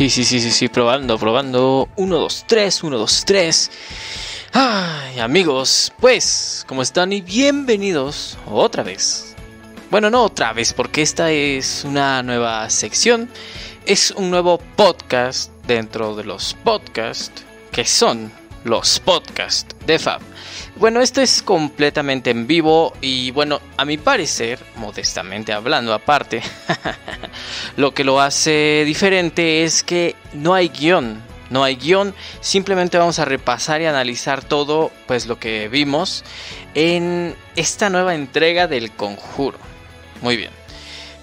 Sí, sí, sí, sí, sí, probando, probando. 1, 2, 3, 1, 2, 3. Ay, amigos, pues, ¿cómo están? Y bienvenidos otra vez. Bueno, no otra vez, porque esta es una nueva sección. Es un nuevo podcast dentro de los podcasts que son los podcasts de Fab. Bueno, esto es completamente en vivo y bueno, a mi parecer, modestamente hablando aparte, lo que lo hace diferente es que no hay guion. No hay guion, simplemente vamos a repasar y analizar todo pues lo que vimos en esta nueva entrega del conjuro. Muy bien.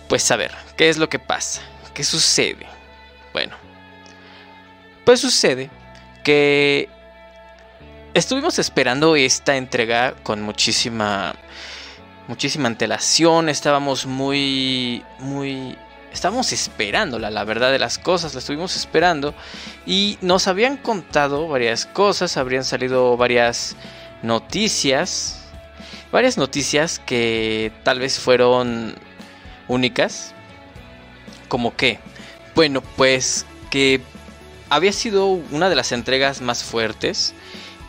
Pues a ver, ¿qué es lo que pasa? ¿Qué sucede? Bueno, pues sucede que estuvimos esperando esta entrega con muchísima muchísima antelación, estábamos muy muy estábamos esperándola, la verdad de las cosas, la estuvimos esperando. Y nos habían contado varias cosas, habrían salido varias noticias, varias noticias que tal vez fueron únicas, como que, bueno, pues que había sido una de las entregas más fuertes,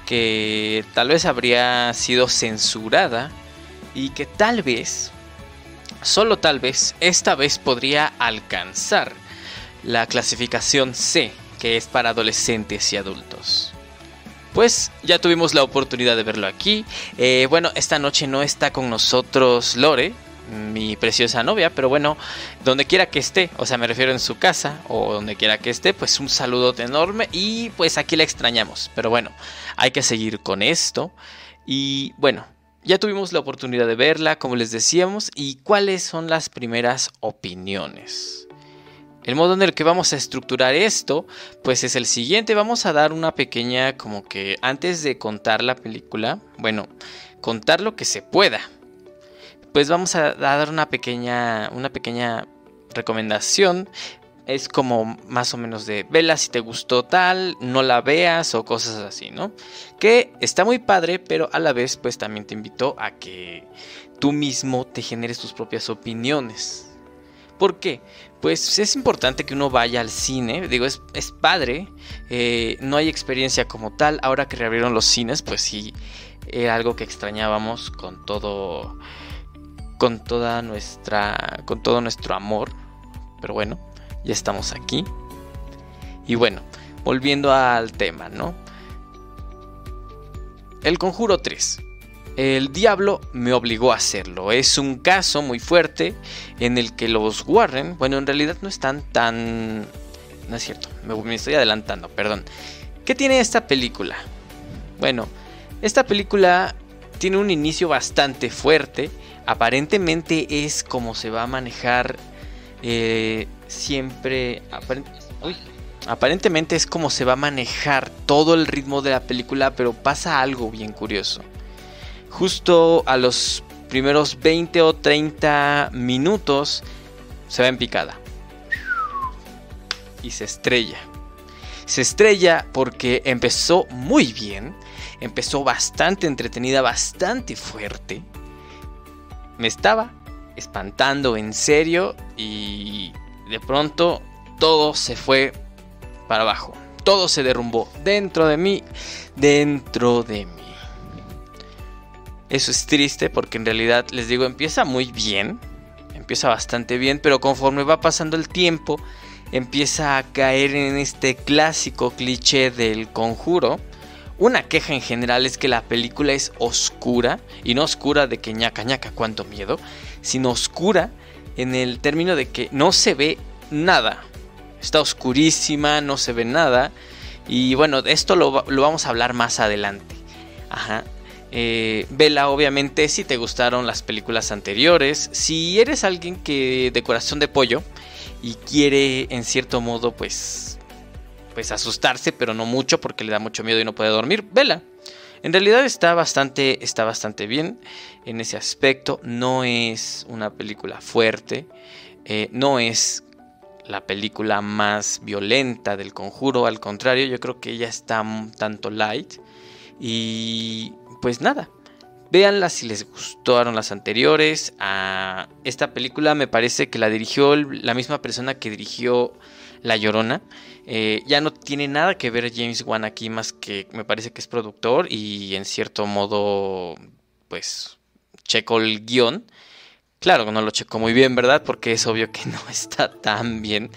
que tal vez habría sido censurada y que tal vez, solo tal vez, esta vez podría alcanzar la clasificación C, que es para adolescentes y adultos. Pues ya tuvimos la oportunidad de verlo aquí. Eh, bueno, esta noche no está con nosotros Lore, mi preciosa novia, pero bueno, donde quiera que esté, o sea, me refiero en su casa o donde quiera que esté, pues un saludote enorme y pues aquí la extrañamos. Pero bueno, hay que seguir con esto. Y bueno, ya tuvimos la oportunidad de verla, como les decíamos, y cuáles son las primeras opiniones. El modo en el que vamos a estructurar esto, pues es el siguiente. Vamos a dar una pequeña, como que antes de contar la película, bueno, contar lo que se pueda, pues vamos a dar una pequeña, una pequeña recomendación. Es como más o menos de vela si te gustó tal, no la veas o cosas así, ¿no? Que está muy padre, pero a la vez pues también te invito a que tú mismo te generes tus propias opiniones. ¿Por qué? Pues es importante que uno vaya al cine, digo, es, es padre, eh, no hay experiencia como tal, ahora que reabrieron los cines, pues sí, era algo que extrañábamos con todo con toda nuestra con todo nuestro amor. Pero bueno, ya estamos aquí. Y bueno, volviendo al tema, ¿no? El Conjuro 3. El diablo me obligó a hacerlo. Es un caso muy fuerte en el que los Warren, bueno, en realidad no están tan... No es cierto, me, me estoy adelantando, perdón. ¿Qué tiene esta película? Bueno, esta película tiene un inicio bastante fuerte aparentemente es como se va a manejar eh, siempre. aparentemente es como se va a manejar todo el ritmo de la película, pero pasa algo bien curioso. Justo a los primeros 20 o 30 minutos se va en picada. Y se estrella. Se estrella porque empezó muy bien, empezó bastante entretenida, bastante fuerte me estaba espantando en serio y de pronto todo se fue para abajo. Todo se derrumbó dentro de mí, dentro de mí. Eso es triste porque en realidad les digo, empieza muy bien, empieza bastante bien, pero conforme va pasando el tiempo, empieza a caer en este clásico cliché del conjuro una queja en general es que la película es oscura, y no oscura de que ñaca ñaca cuánto miedo, sino oscura en el término de que no se ve nada. Está oscurísima, no se ve nada. Y bueno, esto lo, vamos a hablar más adelante. Ajá. Eh, vela, obviamente, si te gustaron las películas anteriores. Si eres alguien que de corazón de pollo y quiere, en cierto modo, pues pues asustarse, pero no mucho porque le da mucho miedo y no puede dormir, vela. En realidad está bastante, está bastante bien en ese aspecto. No es una película fuerte, eh, no es la película más violenta del conjuro, al contrario, yo creo que ella está un tanto light. Y pues nada, véanla si les gustaron las anteriores. A esta película me parece que la dirigió la misma persona que dirigió La Llorona. Eh, ya no tiene nada que ver James Wan aquí más que me parece que es productor y en cierto modo pues checo el guion. Claro, no lo checo muy bien, ¿verdad? Porque es obvio que no está tan bien.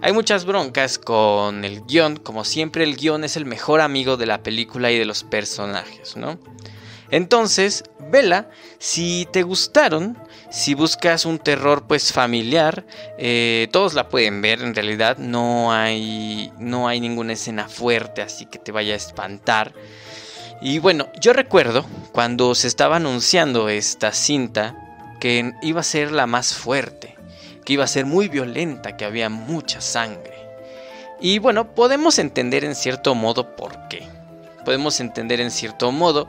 Hay muchas broncas con el guion, como siempre el guion es el mejor amigo de la película y de los personajes, ¿no? Entonces, vela, si te gustaron, si buscas un terror pues familiar, eh, todos la pueden ver, en realidad no hay, no hay ninguna escena fuerte así que te vaya a espantar. Y bueno, yo recuerdo cuando se estaba anunciando esta cinta que iba a ser la más fuerte, que iba a ser muy violenta, que había mucha sangre. Y bueno, podemos entender en cierto modo por qué. Podemos entender en cierto modo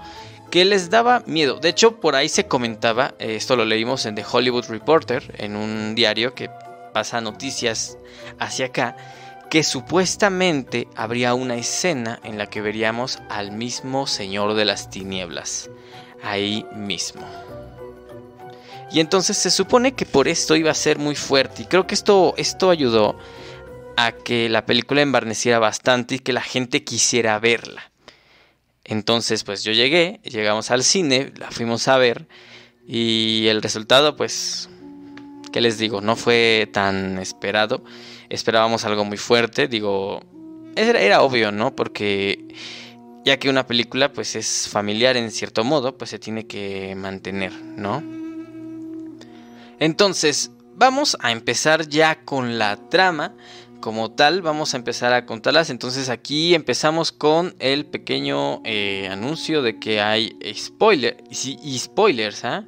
que les daba miedo. De hecho, por ahí se comentaba, eh, esto lo leímos en The Hollywood Reporter, en un diario que pasa noticias hacia acá, que supuestamente habría una escena en la que veríamos al mismo Señor de las Tinieblas, ahí mismo. Y entonces se supone que por esto iba a ser muy fuerte. Y creo que esto, esto ayudó a que la película embarneciera bastante y que la gente quisiera verla. Entonces, pues yo llegué, llegamos al cine, la fuimos a ver y el resultado, pues, ¿qué les digo? No fue tan esperado. Esperábamos algo muy fuerte, digo, era, era obvio, ¿no? Porque ya que una película, pues, es familiar en cierto modo, pues se tiene que mantener, ¿no? Entonces, vamos a empezar ya con la trama como tal, vamos a empezar a contarlas. Entonces aquí empezamos con el pequeño eh, anuncio de que hay spoiler y spoilers, ¿ah?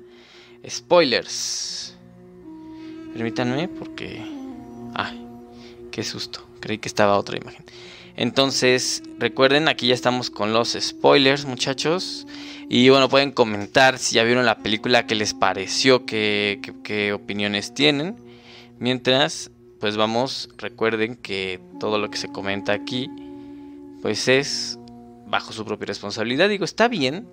Spoilers. Permítanme porque... Ay, qué susto. Creí que estaba otra imagen. Entonces, recuerden, aquí ya estamos con los spoilers, muchachos. Y bueno, pueden comentar si ya vieron la película, qué les pareció, qué, qué opiniones tienen. Mientras pues vamos, recuerden que todo lo que se comenta aquí, pues es bajo su propia responsabilidad. Digo, está bien,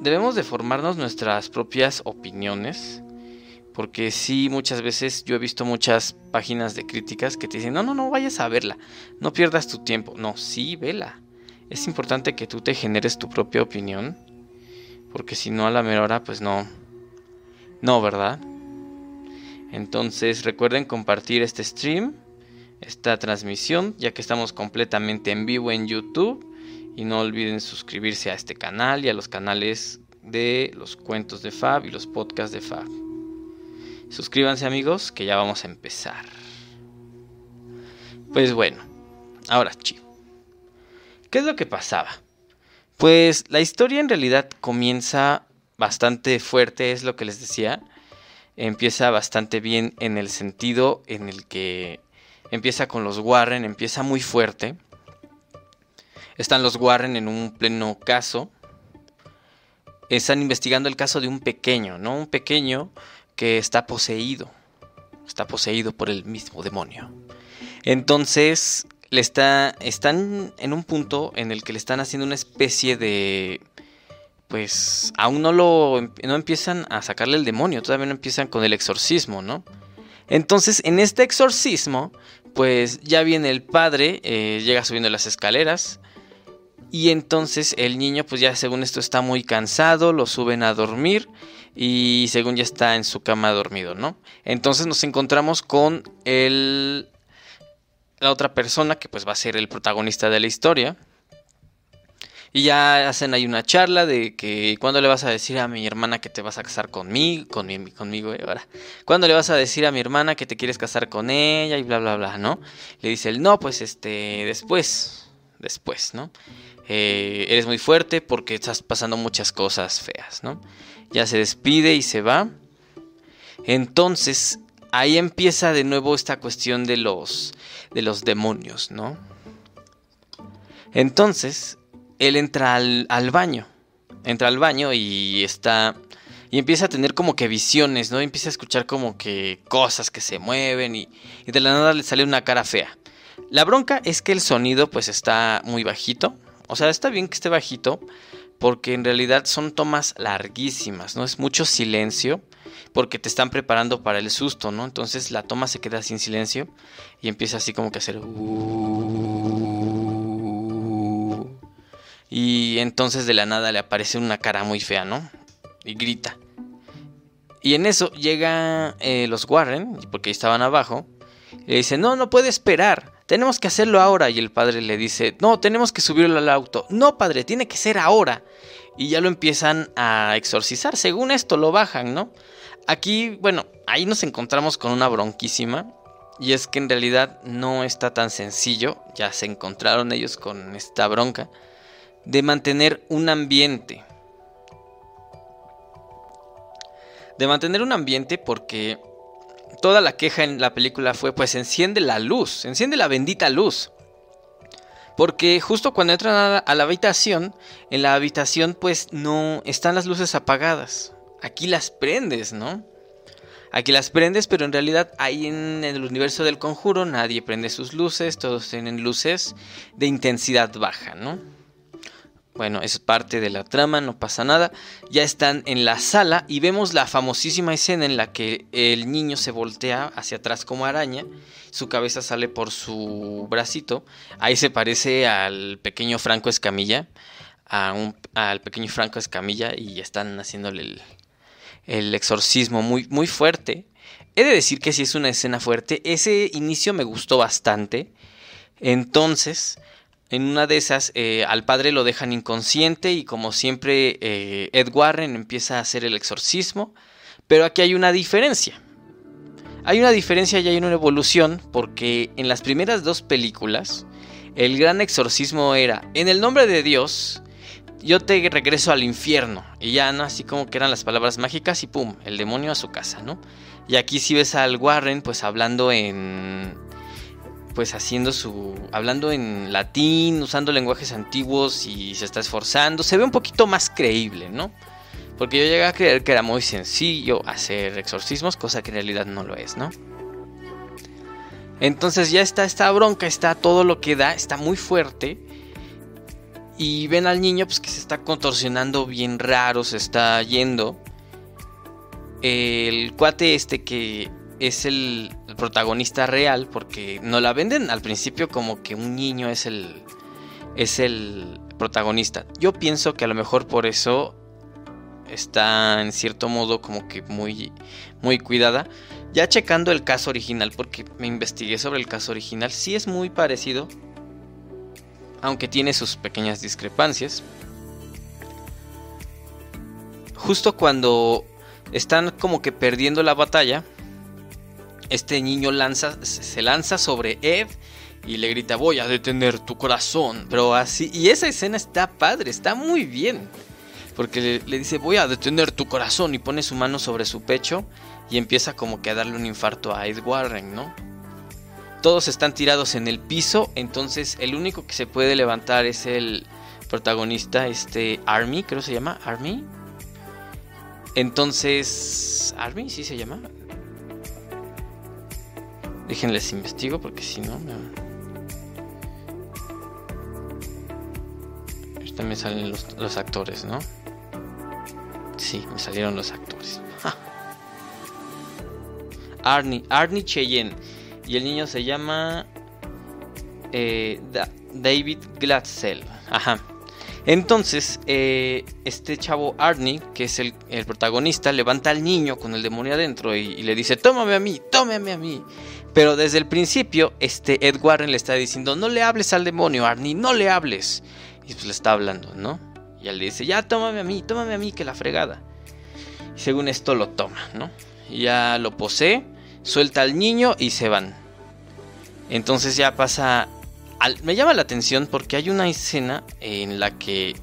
debemos de formarnos nuestras propias opiniones. Porque sí, muchas veces yo he visto muchas páginas de críticas que te dicen, no, no, no vayas a verla, no pierdas tu tiempo. No, sí, vela. Es importante que tú te generes tu propia opinión. Porque si no, a la mera hora, pues no. No, ¿verdad? Entonces recuerden compartir este stream, esta transmisión, ya que estamos completamente en vivo en YouTube. Y no olviden suscribirse a este canal y a los canales de los cuentos de Fab y los podcasts de Fab. Suscríbanse amigos, que ya vamos a empezar. Pues bueno, ahora chico. ¿Qué es lo que pasaba? Pues la historia en realidad comienza bastante fuerte, es lo que les decía empieza bastante bien en el sentido en el que empieza con los Warren, empieza muy fuerte. Están los Warren en un pleno caso. Están investigando el caso de un pequeño, ¿no? Un pequeño que está poseído. Está poseído por el mismo demonio. Entonces, le está, están en un punto en el que le están haciendo una especie de pues aún no lo em, no empiezan a sacarle el demonio, todavía no empiezan con el exorcismo, ¿no? Entonces, en este exorcismo, pues ya viene el padre, eh, llega subiendo las escaleras. Y entonces el niño, pues ya según esto está muy cansado, lo suben a dormir y según ya está en su cama dormido, ¿no? Entonces nos encontramos con el, la otra persona que pues va a ser el protagonista de la historia, y ya hacen ahí una charla de que cuándo le vas a decir a mi hermana que te vas a casar conmigo, conmigo, conmigo eh, ahora. ¿Cuándo le vas a decir a mi hermana que te quieres casar con ella y bla bla bla, ¿no? Le dice él, "No, pues este, después, después, ¿no? Eh, eres muy fuerte porque estás pasando muchas cosas feas, ¿no? Ya se despide y se va. Entonces, ahí empieza de nuevo esta cuestión de los de los demonios, ¿no? Entonces, él entra al, baño. Entra al baño y está. Y empieza a tener como que visiones, ¿no? empieza a escuchar como que cosas que se mueven y, y de la nada le sale una cara fea. La bronca es que el sonido pues está muy bajito. O sea, está bien que esté bajito, porque en realidad son tomas larguísimas, ¿no? Es mucho silencio porque te están preparando para el susto, ¿no? Entonces la toma se queda sin silencio y empieza así como que a hacer... Uh". y entonces de la nada le aparece una cara muy fea, ¿no? Y grita. Y en eso llega eh, los Warren, porque estaban abajo, y le dice, no, no puede esperar, tenemos que hacerlo ahora. Y el padre le dice, no, tenemos que subirlo al auto. No, padre, tiene que ser ahora. Y ya lo empiezan a exorcizar, según esto lo bajan, ¿no? Aquí, bueno, ahí nos encontramos con una bronquísima. Y es que en realidad no está tan sencillo, ya se encontraron ellos con esta bronca, de mantener un ambiente. De mantener un ambiente porque toda la queja en la película fue pues enciende la luz, enciende la bendita luz. Porque justo cuando entran a la, a la habitación, en la habitación pues no están las luces apagadas aquí las prendes, ¿no? Aquí las prendes, pero en realidad ahí en el universo del conjuro nadie prende sus luces, todos tienen luces de intensidad baja, ¿no? Bueno, es parte de la trama, no pasa nada. Ya están en la sala y vemos la famosísima escena en la que el niño se voltea hacia atrás como araña, su cabeza sale por su bracito. Ahí se parece al pequeño Franco Escamilla, al pequeño Franco Escamilla y están haciéndole el, el exorcismo muy, muy fuerte. He de decir que sí es una escena fuerte. Ese inicio me gustó bastante. Entonces, en una de esas, eh, al padre lo dejan inconsciente y como siempre, eh, Ed Warren empieza a hacer el exorcismo. Pero aquí hay una diferencia. Hay una diferencia y hay una evolución porque en las primeras dos películas, el gran exorcismo era, en el nombre de Dios, yo te regreso al infierno. Y ya, ¿no? Así como que eran las palabras mágicas y pum, el demonio a su casa, ¿no? Y aquí si ves al Warren, pues hablando en. Pues haciendo su. Hablando en latín, usando lenguajes antiguos y se está esforzando. Se ve un poquito más creíble, ¿no? Porque yo llegué a creer que era muy sencillo hacer exorcismos, cosa que en realidad no lo es, ¿no? Entonces ya está esta bronca, está todo lo que da, está muy fuerte y ven al niño pues que se está contorsionando bien raro, se está yendo. El cuate este que es el, protagonista real porque no la venden al principio como que un niño es el es el protagonista. Yo pienso que a lo mejor por eso está en cierto modo como que muy muy cuidada. Ya checando el caso original porque me investigué sobre el caso original, sí es muy parecido aunque tiene sus pequeñas discrepancias. Justo cuando están como que perdiendo la batalla, este niño se lanza sobre Ed y le grita voy a detener tu corazón. Pero así, y esa escena está padre, está muy bien. Porque le, le, dice voy a detener tu corazón y pone su mano sobre su pecho y empieza como que a darle un infarto a Ed Warren, ¿no? todos están tirados en el piso, entonces el único que se puede levantar es el protagonista, este Army, creo que se llama, Army. Entonces, Army, sí se llama. Déjenles investigo porque si no... Ahorita me salen los, los actores, ¿no? Sí, me salieron los actores. Arnie, Arnie Cheyenne. Y el niño se llama eh, David Glatzel. Ajá. Entonces, eh, este chavo Arnie, que es el, protagonista, levanta al niño con el demonio adentro y, le dice, tómame a mí, tómame a mí. Pero desde el principio, este Ed Warren le está diciendo, no le hables al demonio, Arnie, no le hables. Y pues le está hablando, ¿no? Y él le dice, ya tómame a mí, tómame a mí, que la fregada. Y según esto lo toma, ¿no? Y ya lo posee, suelta al niño y se van. Entonces ya pasa... me llama la atención porque hay una escena en la que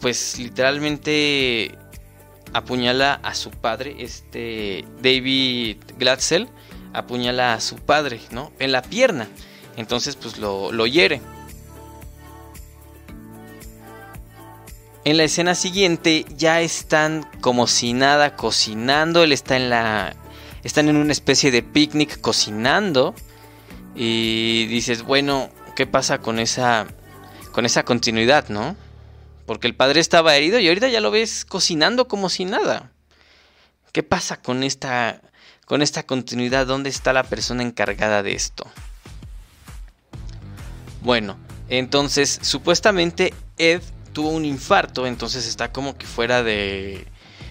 pues literalmente apuñala a su padre, este David Glatzel apuñala a su padre, ¿no? En la pierna. Entonces pues lo, lo hiere. En la escena siguiente ya están como si nada cocinando, él está en la están en una especie de picnic cocinando y dices, bueno, ¿qué pasa con esa con esa continuidad, no? Porque el padre estaba herido y ahorita ya lo ves cocinando como si nada. ¿Qué pasa con esta, con esta continuidad? ¿Dónde está la persona encargada de esto? Bueno, entonces supuestamente Ed tuvo un infarto, entonces está como que fuera de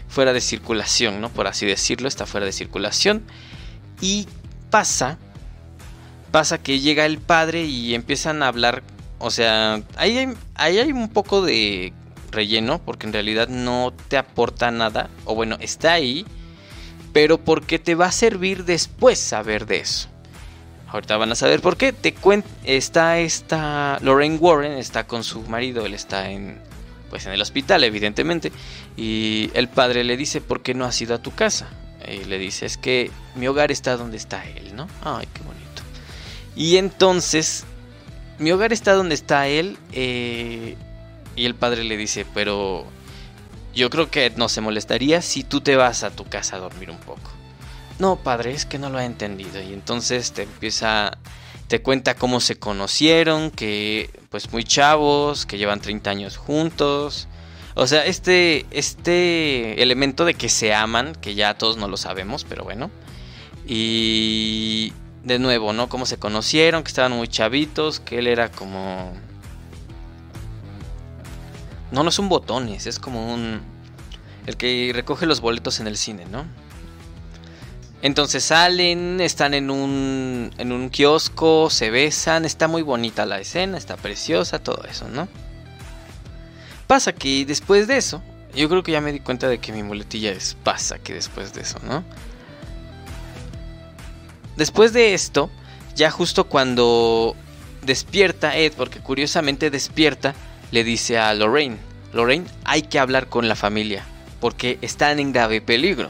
fuera de circulación, ¿no? Por así decirlo, está fuera de circulación y pasa pasa que llega el padre y empiezan a hablar, o sea, ahí hay, ahí hay un poco de relleno porque en realidad no te aporta nada, o bueno, está ahí, pero porque te va a servir después saber de eso. Ahorita van a saber por qué. Te está esta Lorraine Warren está con su marido, él está en pues en el hospital evidentemente y el padre le dice, "¿Por qué no has ido a tu casa?" Y le dice, "Es que mi hogar está donde está él, ¿no?" Ay, qué bonito. Y entonces mi hogar está donde está él eh, y el padre le dice, "Pero yo creo que no se molestaría si tú te vas a tu casa a dormir un poco." No, padre, es que no lo ha entendido. Y entonces te empieza, te cuenta cómo se conocieron, que pues muy chavos, que llevan 30 años juntos. O sea, este, este elemento de que se aman, que ya todos no lo sabemos, pero bueno. Y de nuevo, ¿no? Cómo se conocieron, que estaban muy chavitos, que él era como... No, no son botones, es como un... El que recoge los boletos en el cine, ¿no? Entonces salen, están en un, en un kiosco, se besan, está muy bonita la escena, está preciosa, todo eso, ¿no? Pasa que después de eso, yo creo que ya me di cuenta de que mi muletilla es pasa que después de eso, ¿no? Después de esto, ya justo cuando despierta Ed, porque curiosamente despierta, le dice a Lorraine, Lorraine, hay que hablar con la familia, porque están en grave peligro.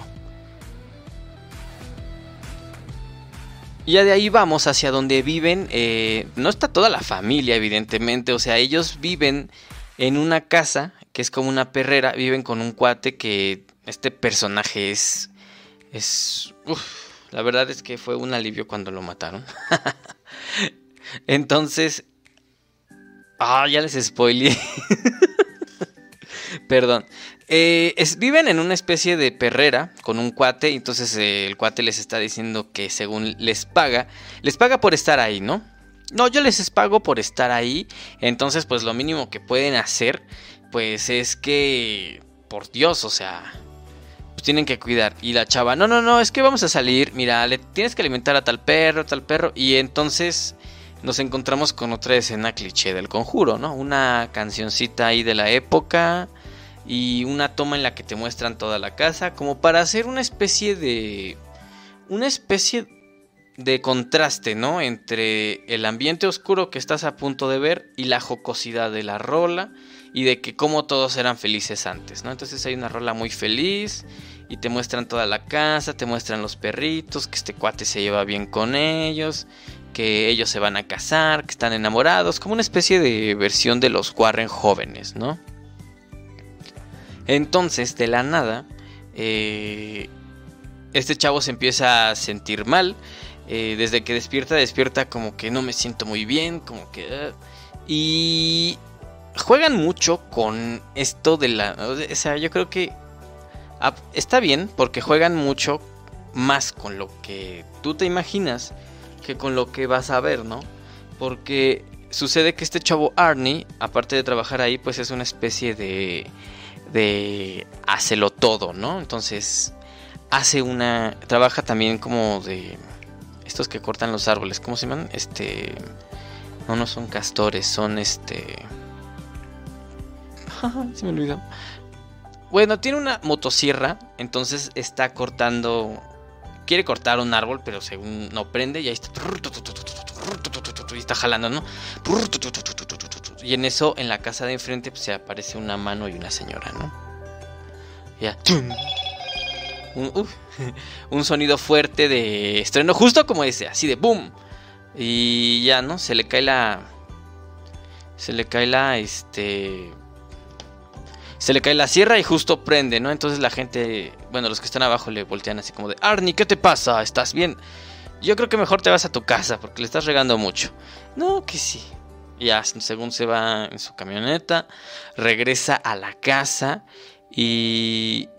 Y ya de ahí vamos hacia donde viven. Eh, no está toda la familia, evidentemente. O sea, ellos viven en una casa que es como una perrera. Viven con un cuate que este personaje es... Es... la verdad es que fue un alivio cuando lo mataron. Entonces... Ah, ya les spoileé. Perdón. Eh, viven en una especie de perrera con un cuate. Entonces eh, el cuate les está diciendo que según les paga, les paga por estar ahí, ¿no? No, yo les pago por estar ahí. Entonces, pues lo mínimo que pueden hacer, pues es que, por Dios, o sea, pues tienen que cuidar. Y la chava, no, no, no, es que vamos a salir. Mira, le tienes que alimentar a tal perro, tal perro. Y entonces nos encontramos con otra escena cliché del conjuro, ¿no? Una cancioncita ahí de la época y una toma en la que te muestran toda la casa, como para hacer una especie de... una especie de contraste, ¿no? Entre el ambiente oscuro que estás a punto de ver y la jocosidad de la rola y de que como todos eran felices antes, ¿no? Entonces hay una rola muy feliz y te muestran toda la casa, te muestran los perritos, que este cuate se lleva bien con ellos, que ellos se van a casar, que están enamorados, como una especie de versión de los Warren jóvenes, ¿no? Entonces, de la nada, eh, este chavo se empieza a sentir mal. Eh, desde que despierta, despierta como que no me siento muy bien, como que... Ah, y juegan mucho con esto de la... O sea, yo creo que ah, está bien porque juegan mucho más con lo que tú te imaginas que con lo que vas a ver, ¿no? Porque sucede que este chavo Arnie, aparte de trabajar ahí, pues es una especie de de hacerlo todo, ¿no? Entonces hace una, trabaja también como de estos que cortan los árboles, ¿cómo se llaman? Este, no, no son castores, son este, se me olvidó. Bueno, tiene una motosierra, entonces está cortando, quiere cortar un árbol, pero según no prende, y ahí está, y está jalando, ¿no? Y en eso, en la casa de enfrente, pues, se aparece una mano y una señora, ¿no? Ya. Un, sonido fuerte de estreno, justo como ese, así de boom. Y ya, ¿no? Se le cae la. Se le cae la. Este. Se le cae la sierra y justo prende, ¿no? Entonces la gente. Bueno, los que están abajo le voltean así como de. Arnie, ¿qué te pasa? ¿Estás bien? Yo creo que mejor te vas a tu casa porque le estás regando mucho. No, que sí. Ya según se va en su camioneta, regresa a la casa y...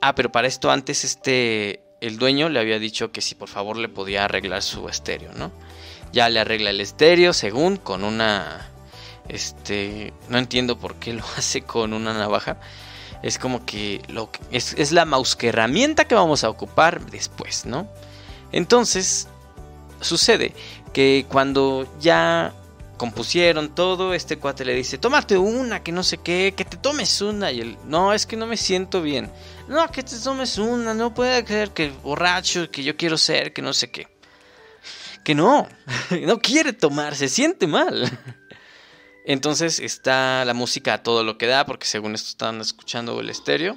Ah, pero para esto antes este... El dueño le había dicho que si por favor le podía arreglar su estéreo, ¿no? Ya le arregla el estéreo según con una... Este... No entiendo por qué lo hace con una navaja. Es como que lo, es, es la mouse herramienta que vamos a ocupar después, ¿no? Entonces, sucede que cuando ya compusieron todo, este cuate le dice, tómate una, que no sé qué, que te tomes una. Y él, no, es que no me siento bien. No, que te tomes una, no puede creer que borracho, que yo quiero ser, que no sé qué. Que no, no quiere tomar, se siente mal. Entonces está la música a todo lo que da, porque según esto están escuchando el estéreo.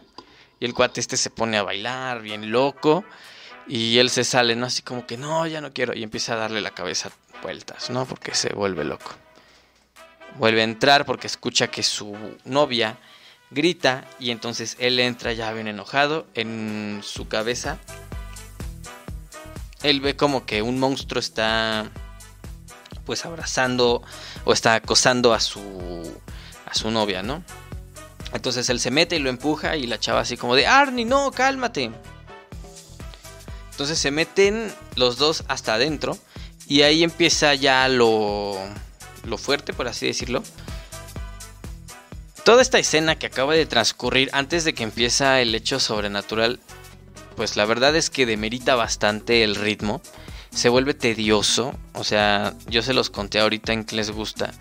Y el cuate este se pone a bailar, bien loco. Y él se sale, ¿no? Así como que no, ya no quiero. Y empieza a darle la cabeza vueltas, ¿no? Porque se vuelve loco. Vuelve a entrar porque escucha que su novia grita y entonces él entra ya bien enojado en su cabeza. Él ve como que un monstruo está pues abrazando o está acosando a su a su novia, ¿no? Entonces él se mete y lo empuja y la chava así como de, "Arnie, no, cálmate." Entonces se meten los dos hasta adentro y ahí empieza ya lo, lo fuerte, por así decirlo. Toda esta escena que acaba de transcurrir antes de que empieza el hecho sobrenatural, pues la verdad es que demerita bastante el ritmo. Se vuelve tedioso. O sea, yo se los conté ahorita en que les gusta.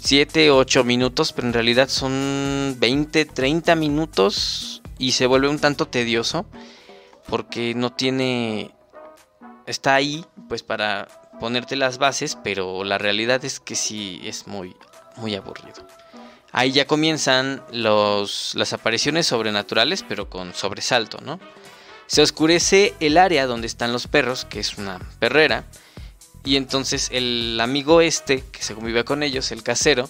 7, 8 minutos, pero en realidad son 20, 30 minutos y se vuelve un tanto tedioso porque no tiene está ahí pues para ponerte las bases, pero la realidad es que sí es muy, muy aburrido. Ahí ya comienzan los, las apariciones sobrenaturales, pero con sobresalto, ¿no? Se oscurece el área donde están los perros, que es una perrera, y entonces el amigo este, que se convive con ellos, el casero,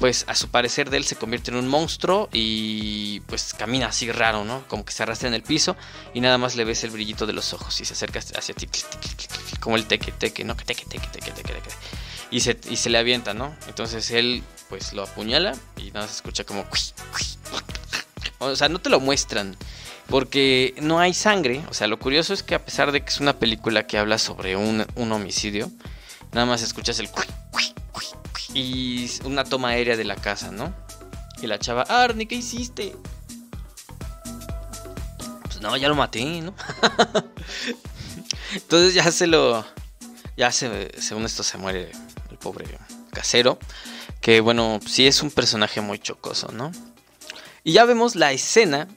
pues a su parecer de él se convierte en un monstruo y pues camina así raro, ¿no? Como que se arrastra en el piso y nada más le ves el brillito de los ojos y se acerca hacia ti, como el teque, teque, ¿no? Teque, teque, teque, teque, teque. Y se, y se le avienta, ¿no? Entonces él pues lo apuñala y nada más escucha como... O sea, no te lo muestran porque no hay sangre. O sea, lo curioso es que a pesar de que es una película que habla sobre un, un homicidio, nada más escuchas el y una toma aérea de la casa, ¿no? Y la chava, Arnie, ¿qué hiciste? Pues no, ya lo maté, ¿no? Entonces ya se lo. Ya se, según esto se muere el pobre casero. Que bueno, sí es un personaje muy chocoso, ¿no? Y ya vemos la escena.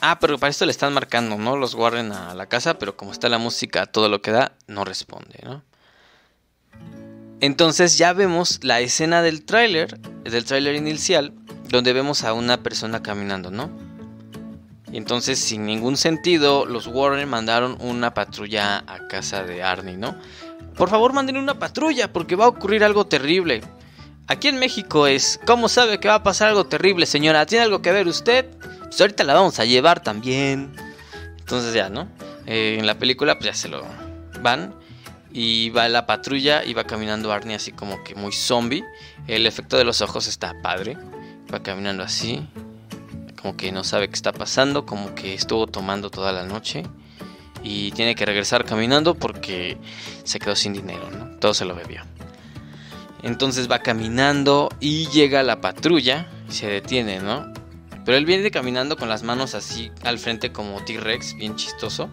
Ah, pero para esto le están marcando, ¿no? Los guarden a la casa, pero como está la música, todo lo que da, no responde, ¿no? Entonces ya vemos la escena del tráiler, del tráiler inicial, donde vemos a una persona caminando, ¿no? Y entonces, sin ningún sentido, los Warren mandaron una patrulla a casa de Arnie, ¿no? Por favor, manden una patrulla porque va a ocurrir algo terrible. Aquí en México es, ¿cómo sabe que va a pasar algo terrible, señora? ¿Tiene algo que ver usted? Pues ahorita la vamos a llevar también. Entonces ya, ¿no? Eh, en la película pues ya se lo van y va la patrulla y va caminando Arnie así como que muy zombie. El efecto de los ojos está padre. Va caminando así, como que no sabe qué está pasando, como que estuvo tomando toda la noche y tiene que regresar caminando porque se quedó sin dinero, ¿no? Todo se lo bebió. Entonces va caminando y llega la patrulla y se detiene, ¿no? Pero él viene caminando con las manos así al frente como T-Rex, bien chistoso.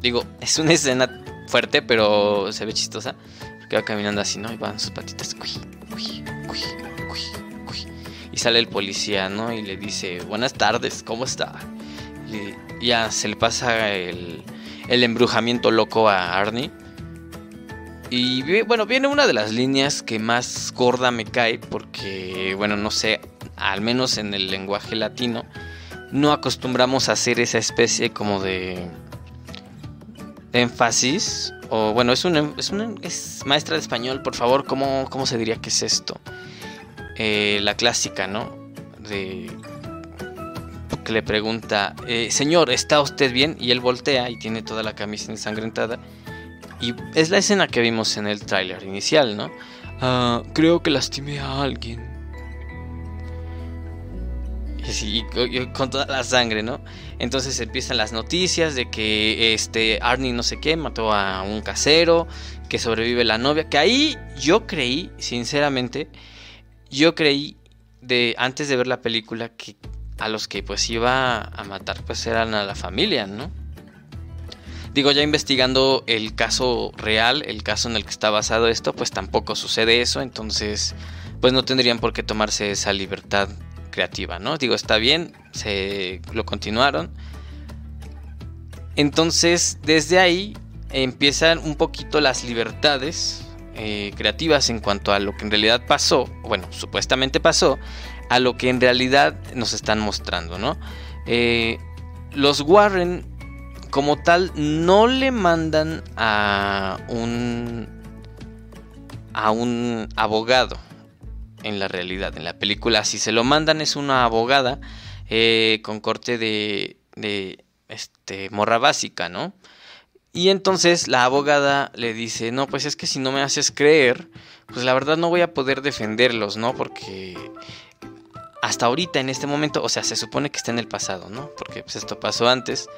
Digo, es una escena fuerte, pero se ve chistosa. Porque va caminando así, ¿no? Y van sus patitas. y sale el policía, ¿no? Y le dice, buenas tardes, ¿cómo está? Y ya se le pasa el, el embrujamiento loco a Arnie. Y bueno, viene una de las líneas que más gorda me cae porque, bueno, no sé, al menos en el lenguaje latino, no acostumbramos a hacer esa especie como de énfasis, o bueno, es, un, es, es maestra de español, por favor, ¿cómo, cómo se diría que es esto? Eh, la clásica, ¿no? De que le pregunta, eh, señor, ¿está usted bien? Y él voltea y tiene toda la camisa ensangrentada. Y es la escena que vimos en el tráiler inicial, ¿no? ah, creo que lastimé a alguien. Y, con toda la sangre, ¿no? Entonces empiezan las noticias de que este Arnie no sé qué mató a un casero, que sobrevive la novia, que ahí yo creí, sinceramente, yo creí de antes de ver la película que a los que pues iba a matar pues eran a la familia, ¿no? Digo, ya investigando el caso real, el caso en el que está basado esto, pues tampoco sucede eso, entonces pues no tendrían por qué tomarse esa libertad creativa, ¿no? Digo, está bien, se lo continuaron. Entonces, desde ahí empiezan un poquito las libertades eh, creativas en cuanto a lo que en realidad pasó, bueno, supuestamente pasó, a lo que en realidad nos están mostrando, ¿no? Eh, los Warren, como tal, no le mandan a un a un abogado en la realidad. En la película, si se lo mandan, es una abogada eh, con corte de, de este, morra básica, ¿no? Y entonces la abogada le dice, no, pues es que si no me haces creer, pues la verdad no voy a poder defenderlos, ¿no? Porque hasta ahorita, en este momento, o sea, se supone que está en el pasado, ¿no? Porque pues esto pasó antes.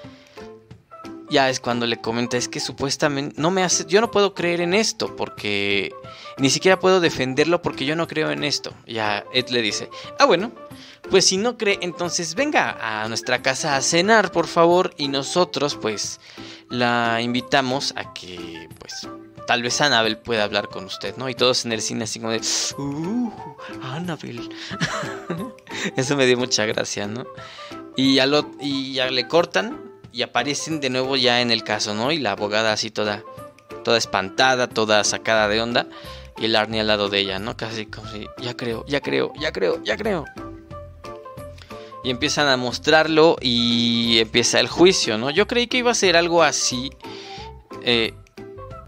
Ya es cuando le comenta, es que supuestamente no me hace, yo no puedo creer en esto porque ni siquiera puedo defenderlo porque yo no creo en esto. Ya Ed le dice, ah bueno, pues si no cree, entonces venga a nuestra casa a cenar, por favor, y nosotros pues la invitamos a que, pues, tal vez Annabel pueda hablar con usted, ¿no? Y todos en el cine así como de, uh, Annabel. Eso me dio mucha gracia, ¿no? Y ya, lo, y ya le cortan y aparecen de nuevo ya en el caso, ¿no? Y la abogada así toda, toda espantada, toda sacada de onda. Y el Arnie al lado de ella, ¿no? Casi como si, ya creo, ya creo, ya creo, ya creo y empiezan a mostrarlo y empieza el juicio, ¿no? Yo creí que iba a ser algo así. Eh,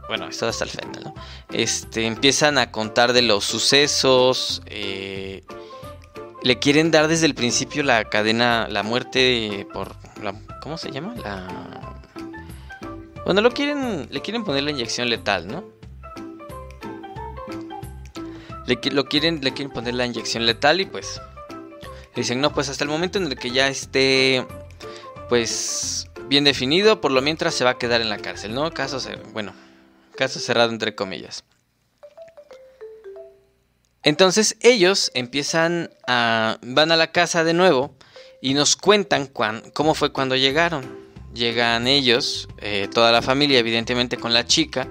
bueno, esto hasta el final, ¿no? Este, empiezan a contar de los sucesos. Eh, le quieren dar desde el principio la cadena, la muerte por... La, ¿Cómo se llama? La... Bueno, lo quieren, le quieren poner la inyección letal, ¿no? Le, lo quieren, le quieren poner la inyección letal y pues dicen, no, pues hasta el momento en el que ya esté, pues, bien definido, por lo mientras se va a quedar en la cárcel, ¿no? Caso, bueno, caso cerrado entre comillas. Entonces ellos empiezan a, van a la casa de nuevo y nos cuentan cómo fue cuando llegaron. Llegan ellos, eh, toda la familia, evidentemente con la chica,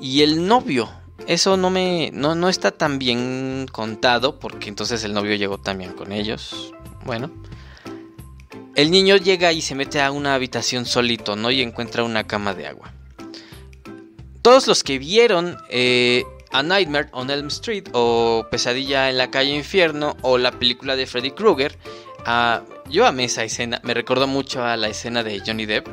y el novio eso no me no, no está tan bien contado porque entonces el novio llegó también con ellos. Bueno, el niño llega y se mete a una habitación solito, ¿no? Y encuentra una cama de agua. Todos los que vieron eh, A Nightmare on Elm Street o Pesadilla en la calle Infierno o la película de Freddy Krueger, uh, yo amé esa escena, me recordó mucho a la escena de Johnny Depp.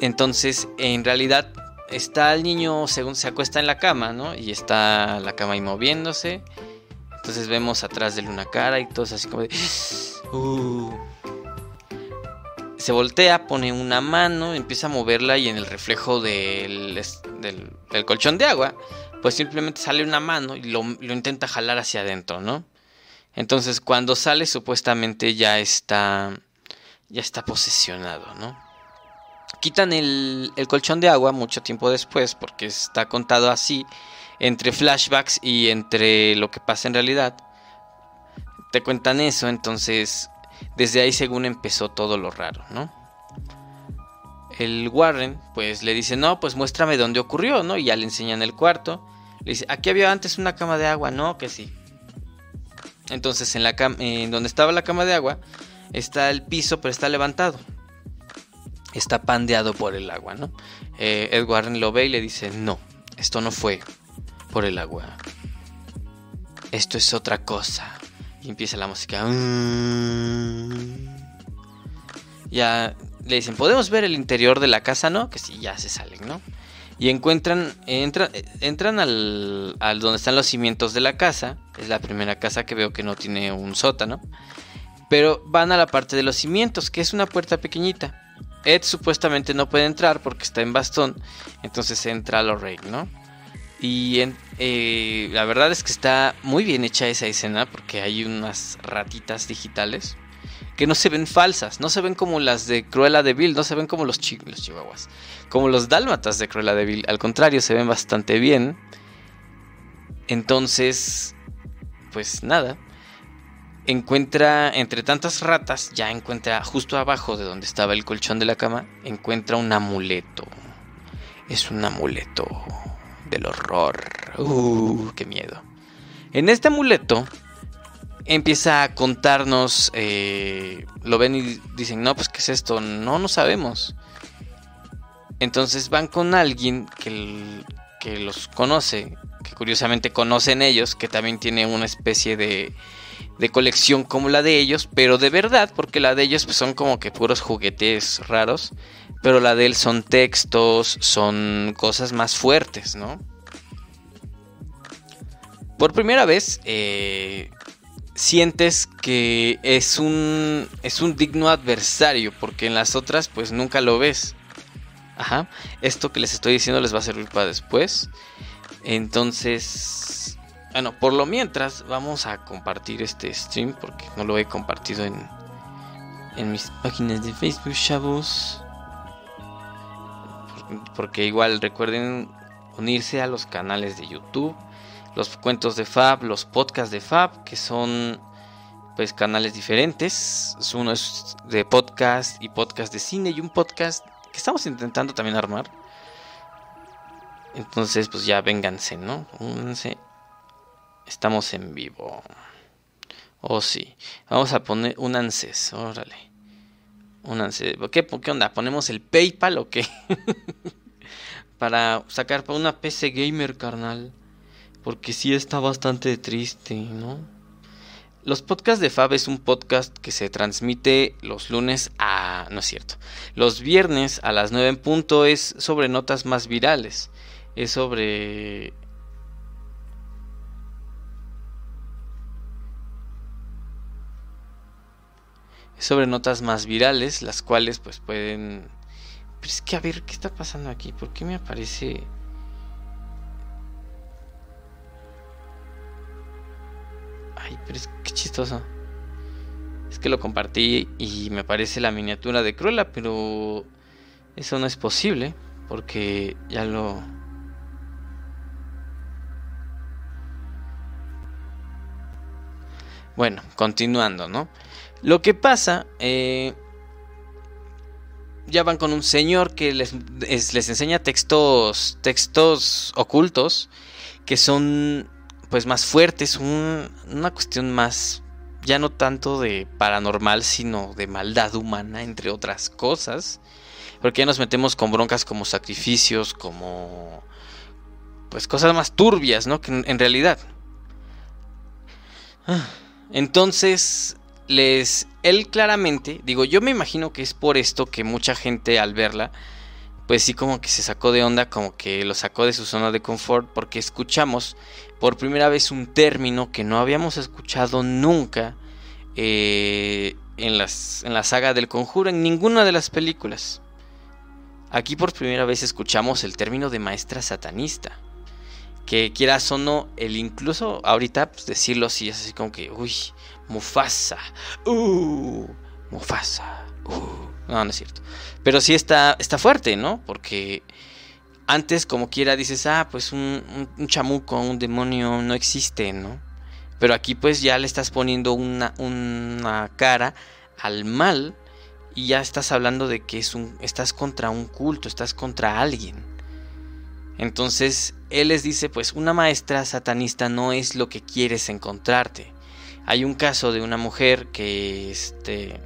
Entonces, en realidad, está el niño según se acuesta en la cama, ¿no? Y está la cama ahí moviéndose. Entonces vemos atrás de él una cara y todo así como de... Uh". Se voltea, pone una mano, empieza a moverla y en el reflejo del, colchón de agua, pues simplemente sale una mano y lo intenta jalar hacia adentro, ¿no? Entonces cuando sale supuestamente ya está... Ya está posesionado, ¿no? quitan el, colchón de agua mucho tiempo después porque está contado así entre flashbacks y entre lo que pasa en realidad. Te cuentan eso, entonces desde ahí según empezó todo lo raro, ¿no? El Warren pues le dice, no, pues muéstrame dónde ocurrió, ¿no? Y ya le enseñan el cuarto. Le dice, aquí había antes una cama de agua, no, que sí. Entonces en la en donde estaba la cama de agua está el piso, pero está levantado está pandeado por el agua, ¿no? Eh, Ed lo ve y le dice, no, esto no fue por el agua. Esto es otra cosa. Y empieza la música. Ya le dicen, ¿podemos ver el interior de la casa? ¿No? Que sí, ya se salen, ¿no? Y encuentran, entran al, al donde están los cimientos de la casa. Es la primera casa que veo que no tiene un sótano. Pero van a la parte de los cimientos, que es una puerta pequeñita. Ed supuestamente no puede entrar porque está en bastón. Entonces entra Lorraine, ¿no? Y eh, la verdad es que está muy bien hecha esa escena porque hay unas ratitas digitales que no se ven falsas, no se ven como las de Cruella de Vil, no se ven como los, los chihuahuas, como los dálmatas de Cruella de Vil, al contrario, se ven bastante bien. Entonces, pues nada, encuentra, entre tantas ratas, ya encuentra justo abajo de donde estaba el colchón de la cama, encuentra un amuleto. Es un amuleto del horror. Uh, qué miedo. En este amuleto empieza a contarnos, eh, lo ven y dicen, no, pues ¿qué es esto? No, no sabemos. Entonces van con alguien que, que los conoce, que curiosamente conocen ellos, que también tiene una especie de, de colección como la de ellos, pero de verdad, porque la de ellos pues, son como que puros juguetes raros, pero la de él son textos, son cosas más fuertes, ¿no? Por primera vez eh, sientes que es un, es un digno adversario, porque en las otras pues nunca lo ves. Ajá, esto que les estoy diciendo les va a servir para después. Entonces, bueno, por lo mientras vamos a compartir este stream porque no lo he compartido en, en mis páginas de Facebook, chavos. Porque igual recuerden unirse a los canales de YouTube, los cuentos de Fab, los podcasts de Fab, que son pues canales diferentes. Uno es de podcast y podcast de cine y un podcast que estamos intentando también armar. Entonces, pues ya vénganse, ¿no? Únanse Estamos en vivo. Oh, sí. Vamos a poner un ANSES. Órale. Un ANSES. ¿Qué, ¿Qué onda? ¿Ponemos el PayPal o qué? Para sacar para una PC gamer, carnal. Porque sí está bastante triste, ¿no? Los podcasts de Fab es un podcast que se transmite los lunes a... No es cierto. Los viernes a las 9 en punto es sobre notas más virales. Es sobre sobre notas más virales, las cuales pues pueden... Pero es que a ver, ¿qué está pasando aquí? ¿Por qué me aparece... Ay, pero es que chistoso. Es que lo compartí y me aparece la miniatura de Cruella, pero eso no es posible porque ya lo... Bueno, continuando, ¿no? Lo que pasa, eh, ya van con un señor que les, les enseña textos, textos ocultos que son pues más fuertes, una cuestión más, ya no tanto de paranormal, sino de maldad humana, entre otras cosas. Porque ya nos metemos con broncas como sacrificios, como pues cosas más turbias, ¿no? Que en, realidad. Ah, entonces, les él claramente, digo, yo me imagino que es por esto que mucha gente al verla pues sí como que se sacó de onda, como que lo sacó de su zona de confort porque escuchamos por primera vez un término que no habíamos escuchado nunca eh, en, las, en la saga del conjuro, en ninguna de las películas. Aquí por primera vez escuchamos el término de maestra satanista. Que quieras o no, el incluso ahorita pues, decirlo así es así como que, uy, Mufasa. Uh, Mufasa. Uh. No, no es cierto. Pero sí está, está fuerte, ¿no? Porque antes, como quiera, dices, ah, pues un, un, chamuco, un demonio no existe, ¿no? Pero aquí pues ya le estás poniendo una, una cara al mal y ya estás hablando de que es un, estás contra un culto, estás contra alguien. Entonces él les dice, pues una maestra satanista no es lo que quieres encontrarte. Hay un caso de una mujer que este,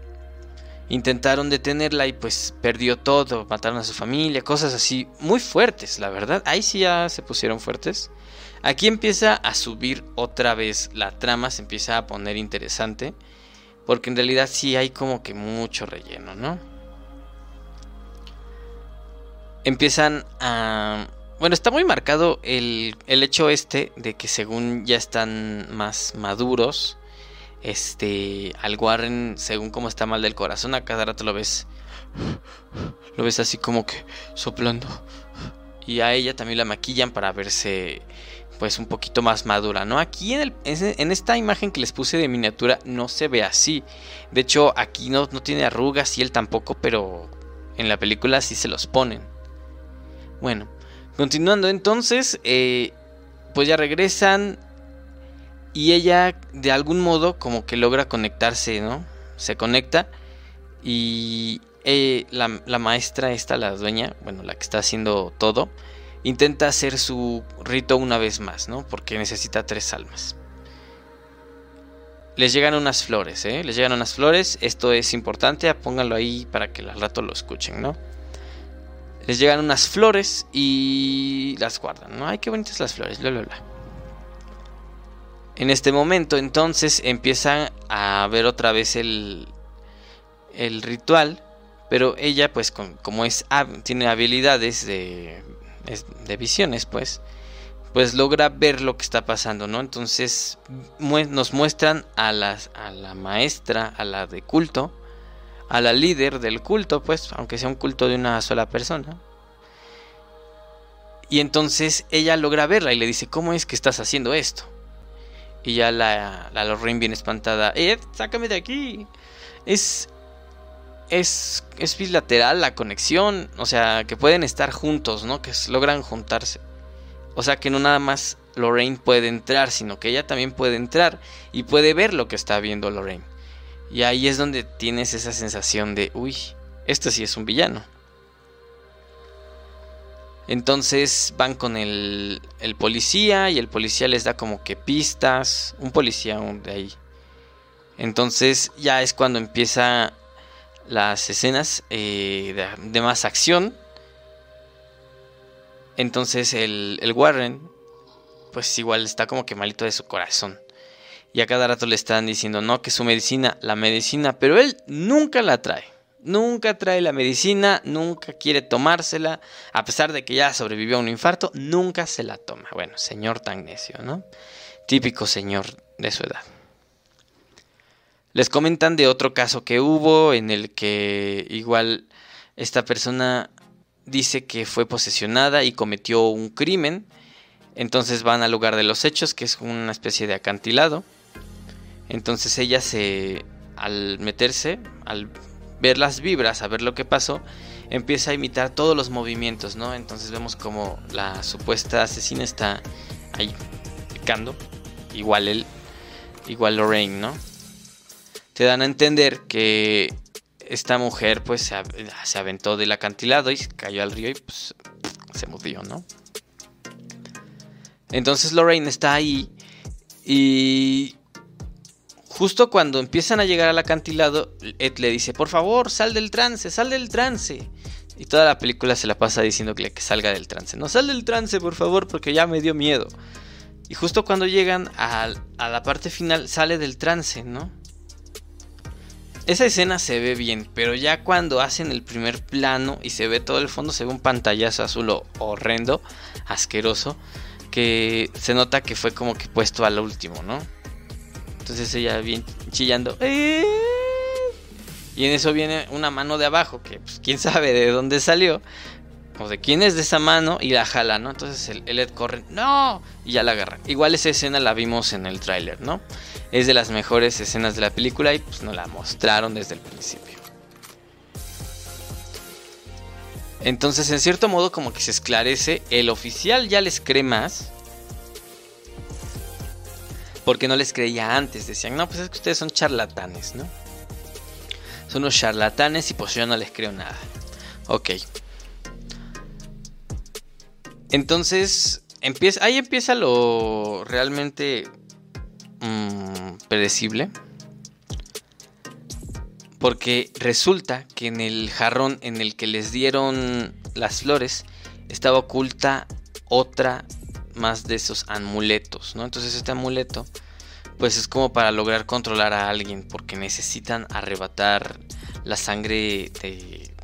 intentaron detenerla y pues perdió todo, mataron a su familia, cosas así muy fuertes, la verdad. Ahí sí ya se pusieron fuertes. Aquí empieza a subir otra vez la trama, se empieza a poner interesante, porque en realidad sí hay como que mucho relleno, ¿no? Empiezan a... Bueno, está muy marcado el, el hecho este de que según ya están más maduros, este, al Warren, según como está mal del corazón, a cada rato lo ves, lo ves así como que soplando Y a ella también la maquillan para verse pues un poquito más madura, ¿no? Aquí en, en, esta imagen que les puse de miniatura no se ve así. De hecho, aquí no, no tiene arrugas y él tampoco, pero en la película sí se los ponen. Bueno, continuando entonces, eh, pues ya regresan y ella de algún modo como que logra conectarse, ¿no? Se conecta y eh, la, maestra esta, la dueña, bueno, la que está haciendo todo, intenta hacer su rito una vez más, ¿no? Porque necesita tres almas. Les llegan unas flores, ¿eh? Les llegan unas flores, esto es importante, pónganlo ahí para que al rato lo escuchen, ¿no? Les llegan unas flores y las guardan, ¿no? Ay, qué bonitas las flores, bla, bla, bla. En este momento entonces empiezan a ver otra vez el, el ritual, pero ella pues como es tiene habilidades de, de visiones pues, pues logra ver lo que está pasando, ¿no? Entonces nos muestran a, las, a la maestra, a la de culto, a la líder del culto, pues, aunque sea un culto de una sola persona. Y entonces ella logra verla y le dice, ¿cómo es que estás haciendo esto? Y ya la, la Lorraine bien espantada, Ed, sácame de aquí. Es, es, es bilateral la conexión, o sea, que pueden estar juntos, ¿no? Que logran juntarse. O sea, que no nada más Lorraine puede entrar, sino que ella también puede entrar y puede ver lo que está viendo Lorraine. Y ahí es donde tienes esa sensación de, uy, esto sí es un villano. Entonces van con el, el, policía y el policía les da como que pistas, un policía de ahí. Entonces ya es cuando empieza las escenas eh, de, más acción. Entonces el, el Warren, pues igual está como que malito de su corazón. Y a cada rato le están diciendo, no, que su medicina, la medicina, pero él nunca la trae. Nunca trae la medicina, nunca quiere tomársela, a pesar de que ya sobrevivió a un infarto, nunca se la toma. Bueno, señor tan necio, ¿no? Típico señor de su edad. Les comentan de otro caso que hubo en el que igual esta persona dice que fue posesionada y cometió un crimen. Entonces van al lugar de los hechos, que es una especie de acantilado. Entonces ella se, al meterse, al ver las vibras, a ver lo que pasó, empieza a imitar todos los movimientos, ¿no? Entonces vemos como la supuesta asesina está ahí picando, igual él, igual Lorraine, ¿no? Te dan a entender que esta mujer pues se, se aventó del acantilado y cayó al río y pues se murió, ¿no? Entonces Lorraine está ahí y Justo cuando empiezan a llegar al acantilado, Ed le dice, por favor, sal del trance, sal del trance. Y toda la película se la pasa diciéndole que salga del trance. No, sal del trance, por favor, porque ya me dio miedo. Y justo cuando llegan a, a la parte final, sale del trance, ¿no? Esa escena se ve bien, pero ya cuando hacen el primer plano y se ve todo el fondo, se ve un pantallazo azul horrendo, asqueroso, que se nota que fue como que puesto al último, ¿no? Entonces ella bien chillando. Eh". Y en eso viene una mano de abajo, que pues, quién sabe de dónde salió. O de quién es de esa mano y la jala, ¿no? Entonces el, Ed corre, ¡no! Y ya la agarra. Igual esa escena la vimos en el tráiler, ¿no? Es de las mejores escenas de la película y pues nos la mostraron desde el principio. Entonces, en cierto modo, como que se esclarece, el oficial ya les cree más porque no les creía antes. Decían, no, pues es que ustedes son charlatanes, ¿no? Son unos charlatanes y pues yo no les creo nada. Ok. Entonces, empieza, ahí empieza lo realmente mm, predecible. Porque resulta que en el jarrón en el que les dieron las flores estaba oculta otra más de esos amuletos, ¿no? Entonces este amuleto pues es como para lograr controlar a alguien porque necesitan arrebatar la sangre de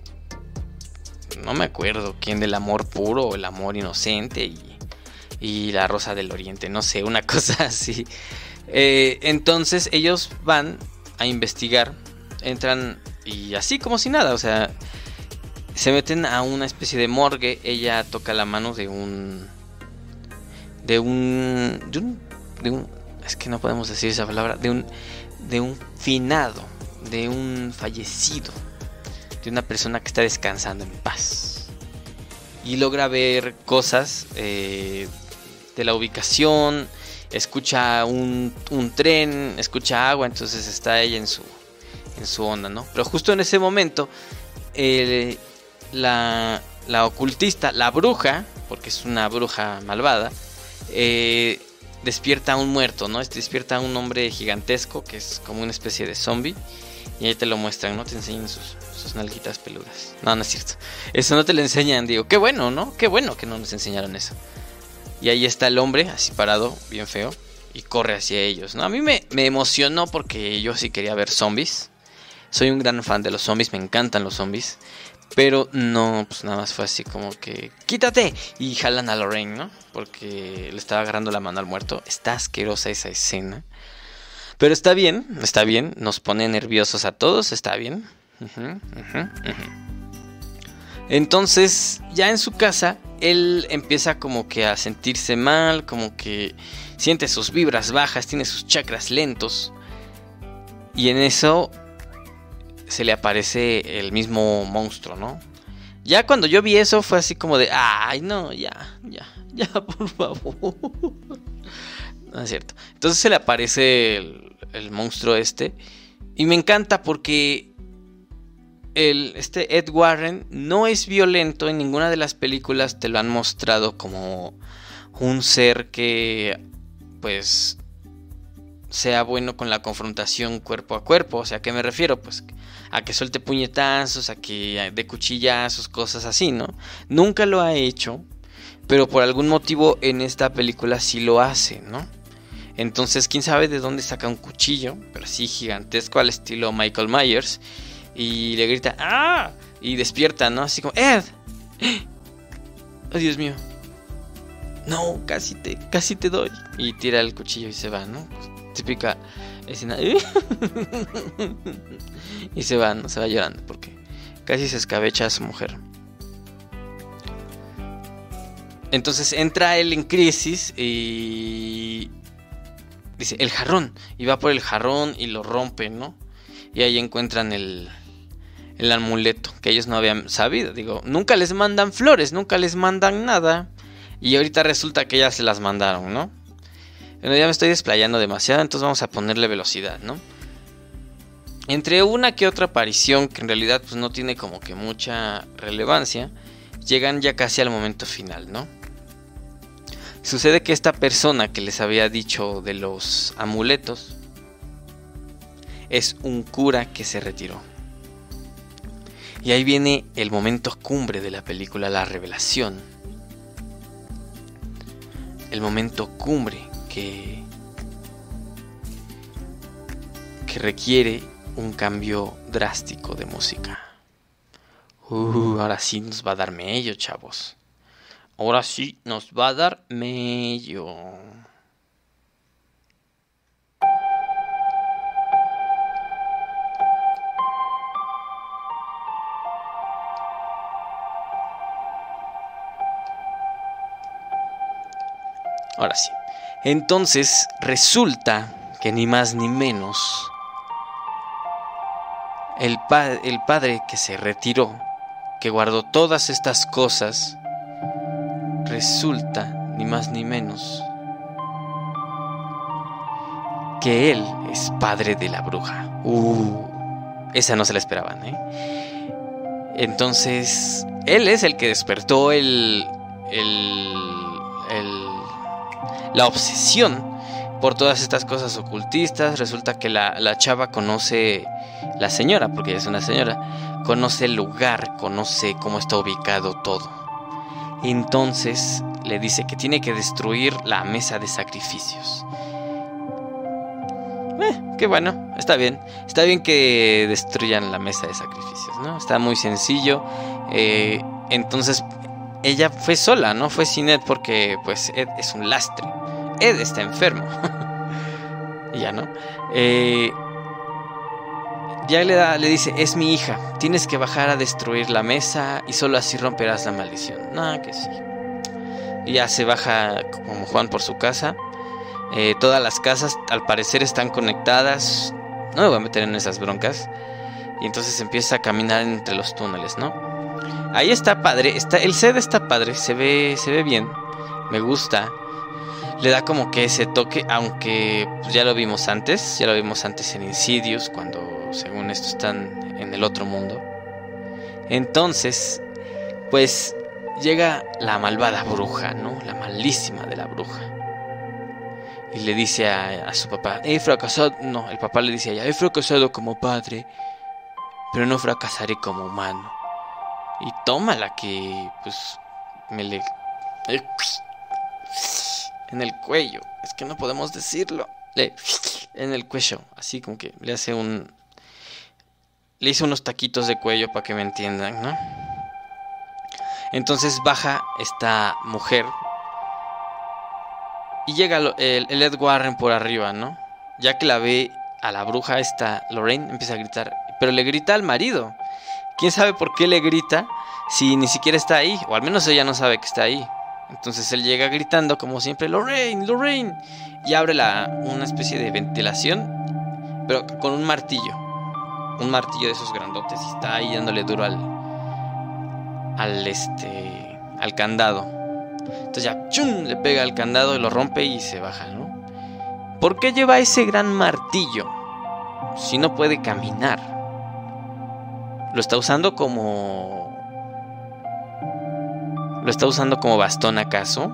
no me acuerdo quién del amor puro o el amor inocente y, la rosa del oriente, no sé, una cosa así. Eh, entonces ellos van a investigar, entran y así como si nada, o sea, Se meten a una especie de morgue. Ella toca la mano de un. De un. De un. Es que no podemos decir esa palabra. De un. De un finado. De un fallecido. De una persona que está descansando en paz. Y logra ver cosas eh, de la ubicación. Escucha un, un tren. Escucha agua. Entonces está ella en su. En su onda, ¿no? Pero justo en ese momento. La, la ocultista, la bruja, porque es una bruja malvada, eh, despierta a un muerto, ¿no? Este despierta a un hombre gigantesco que es como una especie de zombie. Y ahí te lo muestran, ¿no? Te enseñan sus, sus nalguitas peludas. No, no es cierto. Eso no te lo enseñan, digo. Qué bueno, ¿no? Qué bueno que no nos enseñaron eso. Y ahí está el hombre, así parado, bien feo. Y corre hacia ellos, ¿no? A mí me, me emocionó porque yo sí quería ver zombies. Soy un gran fan de los zombies, me encantan los zombies. Pero no, pues nada más fue así como que quítate y jalan a Lorraine, ¿no? Porque le estaba agarrando la mano al muerto. Está asquerosa esa escena. Pero está bien, está bien. Nos pone nerviosos a todos, está bien. Entonces, ya en su casa, él empieza como que a sentirse mal, como que siente sus vibras bajas, tiene sus chakras lentos. Y en eso se le aparece el mismo monstruo, ¿no? Ya cuando yo vi eso fue así como de, ay, no, ya, ya, ya, por favor. No es cierto. Entonces se le aparece el, monstruo este. Y me encanta porque el, este Ed Warren no es violento. En ninguna de las películas te lo han mostrado como un ser que, pues, sea bueno con la confrontación cuerpo a cuerpo. O sea, ¿a qué me refiero? Pues a que suelte puñetazos, a que de cuchillazos, cosas así, ¿no? Nunca lo ha hecho, pero por algún motivo en esta película sí lo hace, ¿no? Entonces, quién sabe de dónde saca un cuchillo, pero así gigantesco al estilo Michael Myers, y le grita, ¡ah! Y despierta, ¿no? Así como, ¡Ed! ¡Oh, Dios mío! No, casi te, casi te doy. Y tira el cuchillo y se va, ¿no? típica y se va, ¿no? Se va llorando porque casi se escabecha a su mujer. Entonces entra él en crisis y dice, el jarrón. Y va por el jarrón y lo rompe, ¿no? Y ahí encuentran el, el amuleto que ellos no habían sabido. Digo, nunca les mandan flores, nunca les mandan nada. Y ahorita resulta que ya se las mandaron, ¿no? Bueno, ya me estoy desplayando demasiado, entonces vamos a ponerle velocidad, ¿no? Entre una que otra aparición, que en realidad pues, no tiene como que mucha relevancia, llegan ya casi al momento final, ¿no? Sucede que esta persona que les había dicho de los amuletos es un cura que se retiró. Y ahí viene el momento cumbre de la película, la revelación. El momento cumbre que, requiere un cambio drástico de música. Uh, ahora sí nos va a dar mello, chavos. Ahora sí nos va a dar mello. Ahora sí. Entonces resulta que ni más ni menos el, el padre que se retiró, que guardó todas estas cosas, resulta ni más ni menos que él es padre de la bruja. Uh, esa no se la esperaban, ¿eh? Entonces, él es el que despertó el, el, el la obsesión por todas estas cosas ocultistas. Resulta que la, chava conoce, la señora, porque ella es una señora, conoce el lugar, conoce cómo está ubicado todo. Entonces le dice que tiene que destruir la mesa de sacrificios. Eh, qué bueno, está bien. Está bien que destruyan la mesa de sacrificios, ¿no? Está muy sencillo. Eh, entonces ella fue sola, no fue sin Ed porque pues Ed es un lastre. Ed está enfermo. ya no. Eh, ya le, da, le dice, es mi hija, tienes que bajar a destruir la mesa y solo así romperás la maldición. No, que sí. Y ya se baja como Juan por su casa. Eh, todas las casas al parecer están conectadas. No me voy a meter en esas broncas. Y entonces empieza a caminar entre los túneles, ¿no? Ahí está padre, está, el set está padre, se ve, se ve bien, me gusta. Le da como que ese toque, aunque pues, ya lo vimos antes, ya lo vimos antes en Insidious, cuando según esto están en el otro mundo. Entonces, pues llega la malvada bruja, ¿no? La malísima de la bruja. Y le dice a, su papá, he fracasado, no, el papá le dice a ella, he fracasado como padre, pero no fracasaré como humano. Y tómala que, pues, me le... En el cuello, es que no podemos decirlo. Le... En el cuello, así como que le hace un... Le hice unos taquitos de cuello para que me entiendan, ¿no? Entonces baja esta mujer y llega el, el, Ed Warren por arriba, ¿no? Ya que la ve a la bruja esta Lorraine, empieza a gritar, pero le grita al marido. ¿Quién sabe por qué le grita si ni siquiera está ahí? O al menos ella no sabe que está ahí. Entonces él llega gritando como siempre, Lorraine, Lorraine. Y abre una especie de ventilación, pero con un martillo. Un martillo de esos grandotes. Y está ahí dándole duro al, al, este, al candado. Entonces ya, ¡chum! Le pega al candado y lo rompe y se baja, ¿no? ¿Por qué lleva ese gran martillo si no puede caminar? ¿Lo está usando como... ¿Lo está usando como bastón acaso?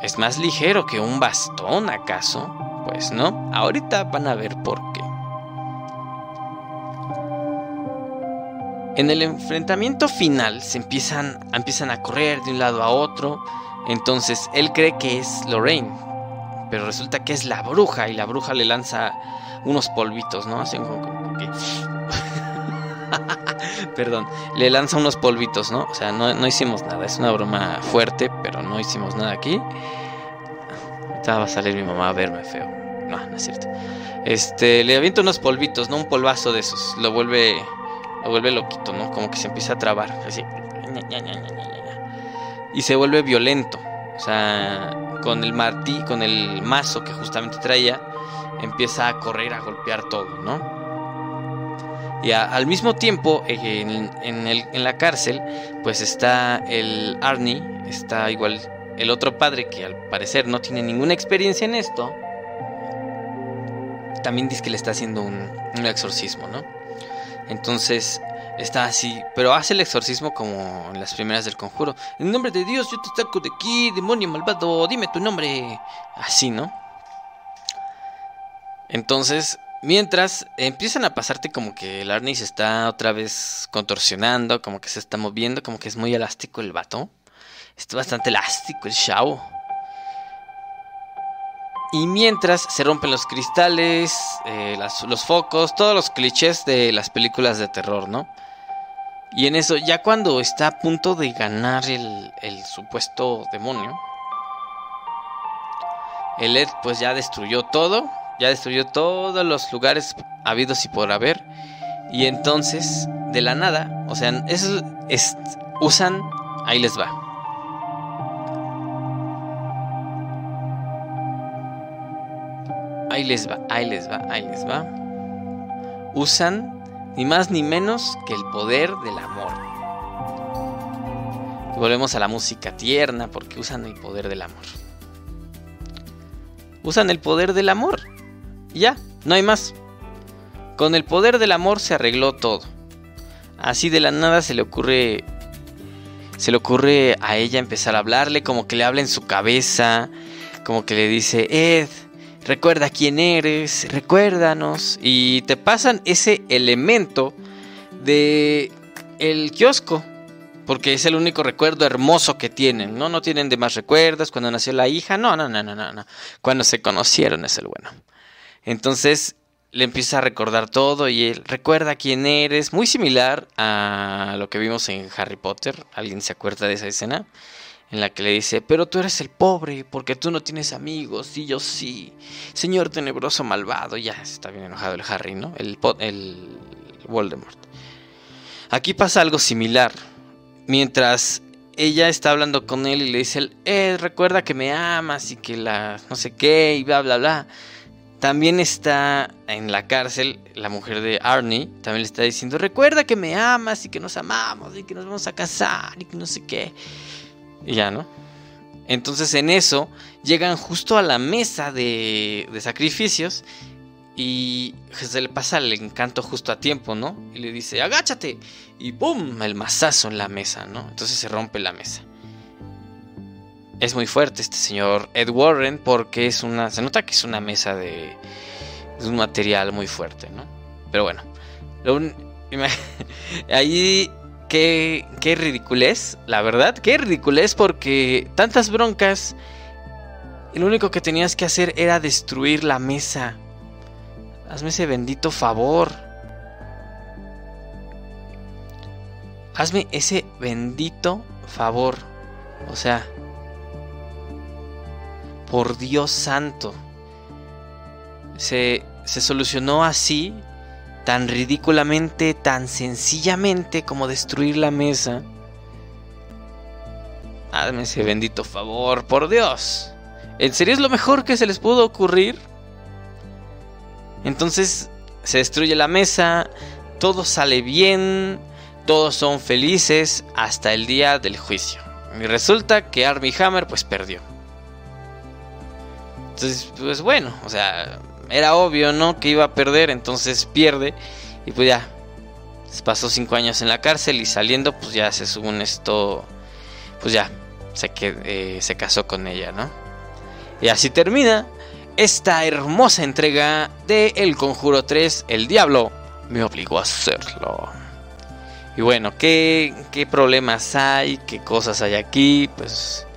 ¿Es más ligero que un bastón acaso? Pues no, ahorita van a ver por qué. En el enfrentamiento final se empiezan, empiezan a correr de un lado a otro. Entonces él cree que es Lorraine. Pero resulta que es la bruja. Y la bruja le lanza unos polvitos, ¿no? Hacen como que. Perdón. Le lanza unos polvitos, ¿no? O sea, no, no, hicimos nada. Es una broma fuerte, pero no hicimos nada aquí. Ahorita va a salir mi mamá a verme feo. No, no es cierto. Este, le avienta unos polvitos, ¿no? Un polvazo de esos. Lo vuelve lo vuelve loquito, ¿no? Como que se empieza a trabar, así. Y se vuelve violento. O sea, con el martí, con el mazo que justamente traía, empieza a correr, a golpear todo, ¿no? Y al mismo tiempo, en, en, la cárcel, pues está el Arnie, está igual el otro padre que al parecer no tiene ninguna experiencia en esto. También dice que le está haciendo un, un exorcismo, ¿no? Entonces está así, pero hace el exorcismo como en las primeras del conjuro. En nombre de Dios, yo te saco de aquí, demonio malvado, dime tu nombre. Así, ¿no? Entonces, mientras empiezan a pasarte como que el Arnie se está otra vez contorsionando, como que se está moviendo, como que es muy elástico el vato. Está bastante elástico el chavo. Y mientras se rompen los cristales, eh, los focos, todos los clichés de las películas de terror, ¿no? Y en eso, ya cuando está a punto de ganar el, el supuesto demonio, el Ed pues ya destruyó todo, ya destruyó todos los lugares habidos y por haber. Y entonces, de la nada, o sea, usan, ahí les va. Ahí les va, ahí les va, ahí les va. Usan ni más ni menos que el poder del amor. Volvemos a la música tierna porque usan el poder del amor. Usan el poder del amor. Y ya, no hay más. Con el poder del amor se arregló todo. Así de la nada se le ocurre se le ocurre a ella empezar a hablarle, como que le habla en su cabeza, como que le dice, Ed, recuerda quién eres, recuérdanos. Y te pasan ese elemento de el kiosco. Porque es el único recuerdo hermoso que tienen, ¿no? No tienen demás recuerdos. Cuando nació la hija, no, no, no, no, no, no. Cuando se conocieron es el bueno. Entonces le empieza a recordar todo y él recuerda quién eres. Muy similar a lo que vimos en Harry Potter. ¿Alguien se acuerda de esa escena? en la que le dice, pero tú eres el pobre porque tú no tienes amigos y yo sí. Señor tenebroso malvado, ya está bien enojado el Harry, ¿no? El, el Voldemort. Aquí pasa algo similar. Mientras ella está hablando con él y le dice, eh, recuerda que me amas y que la no sé qué y bla, bla, bla. También está en la cárcel la mujer de Arnie, también le está diciendo, recuerda que me amas y que nos amamos y que nos vamos a casar y que no sé qué. Y ya, ¿no? Entonces en eso llegan justo a la mesa de, sacrificios y se le pasa el encanto justo a tiempo, ¿no? Y le dice, agáchate. Y ¡pum! El mazazo en la mesa, ¿no? Entonces se rompe la mesa. Es muy fuerte este señor Ed Warren porque es una... Se nota que es una mesa de... Es un material muy fuerte, ¿no? Pero bueno. ahí... Qué, qué ridiculez, la verdad. Qué ridiculez porque tantas broncas... Lo único que tenías que hacer era destruir la mesa Hazme ese bendito favor. Hazme ese bendito favor. O sea, por Dios santo. Se, se solucionó así, tan ridículamente, tan sencillamente como destruir la mesa. Hazme ese bendito favor, por Dios. ¿En serio es lo mejor que se les pudo ocurrir? Entonces se destruye la mesa, todo sale bien, todos son felices hasta el día del juicio. Y resulta que Armie Hammer pues perdió. Entonces, pues bueno, o sea, era obvio, ¿no? Que iba a perder, entonces pierde. Y pues ya, pasó cinco años en la cárcel y saliendo, pues ya se según esto, pues ya, se, eh, se casó con ella, ¿no? Y así termina esta hermosa entrega de El Conjuro 3, El Diablo me obligó a hacerlo. Y bueno, ¿qué, problemas hay? ¿Qué cosas hay aquí? Pues,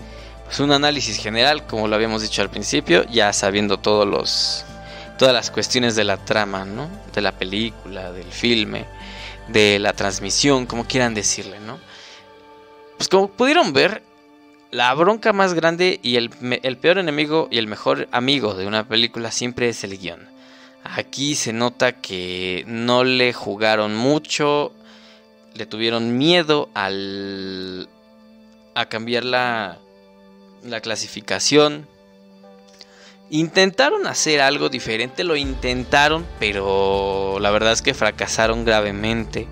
pues, un análisis general, como lo habíamos dicho al principio, ya sabiendo todos los, todas las cuestiones de la trama, ¿no? De la película, del filme, de la transmisión, como quieran decirle, ¿no? Pues como pudieron ver, la bronca más grande y el, peor enemigo y el mejor amigo de una película siempre es el guion. Aquí se nota que no le jugaron mucho, le tuvieron miedo al, a cambiar la, la clasificación. Intentaron hacer algo diferente, lo intentaron, pero la verdad es que fracasaron gravemente.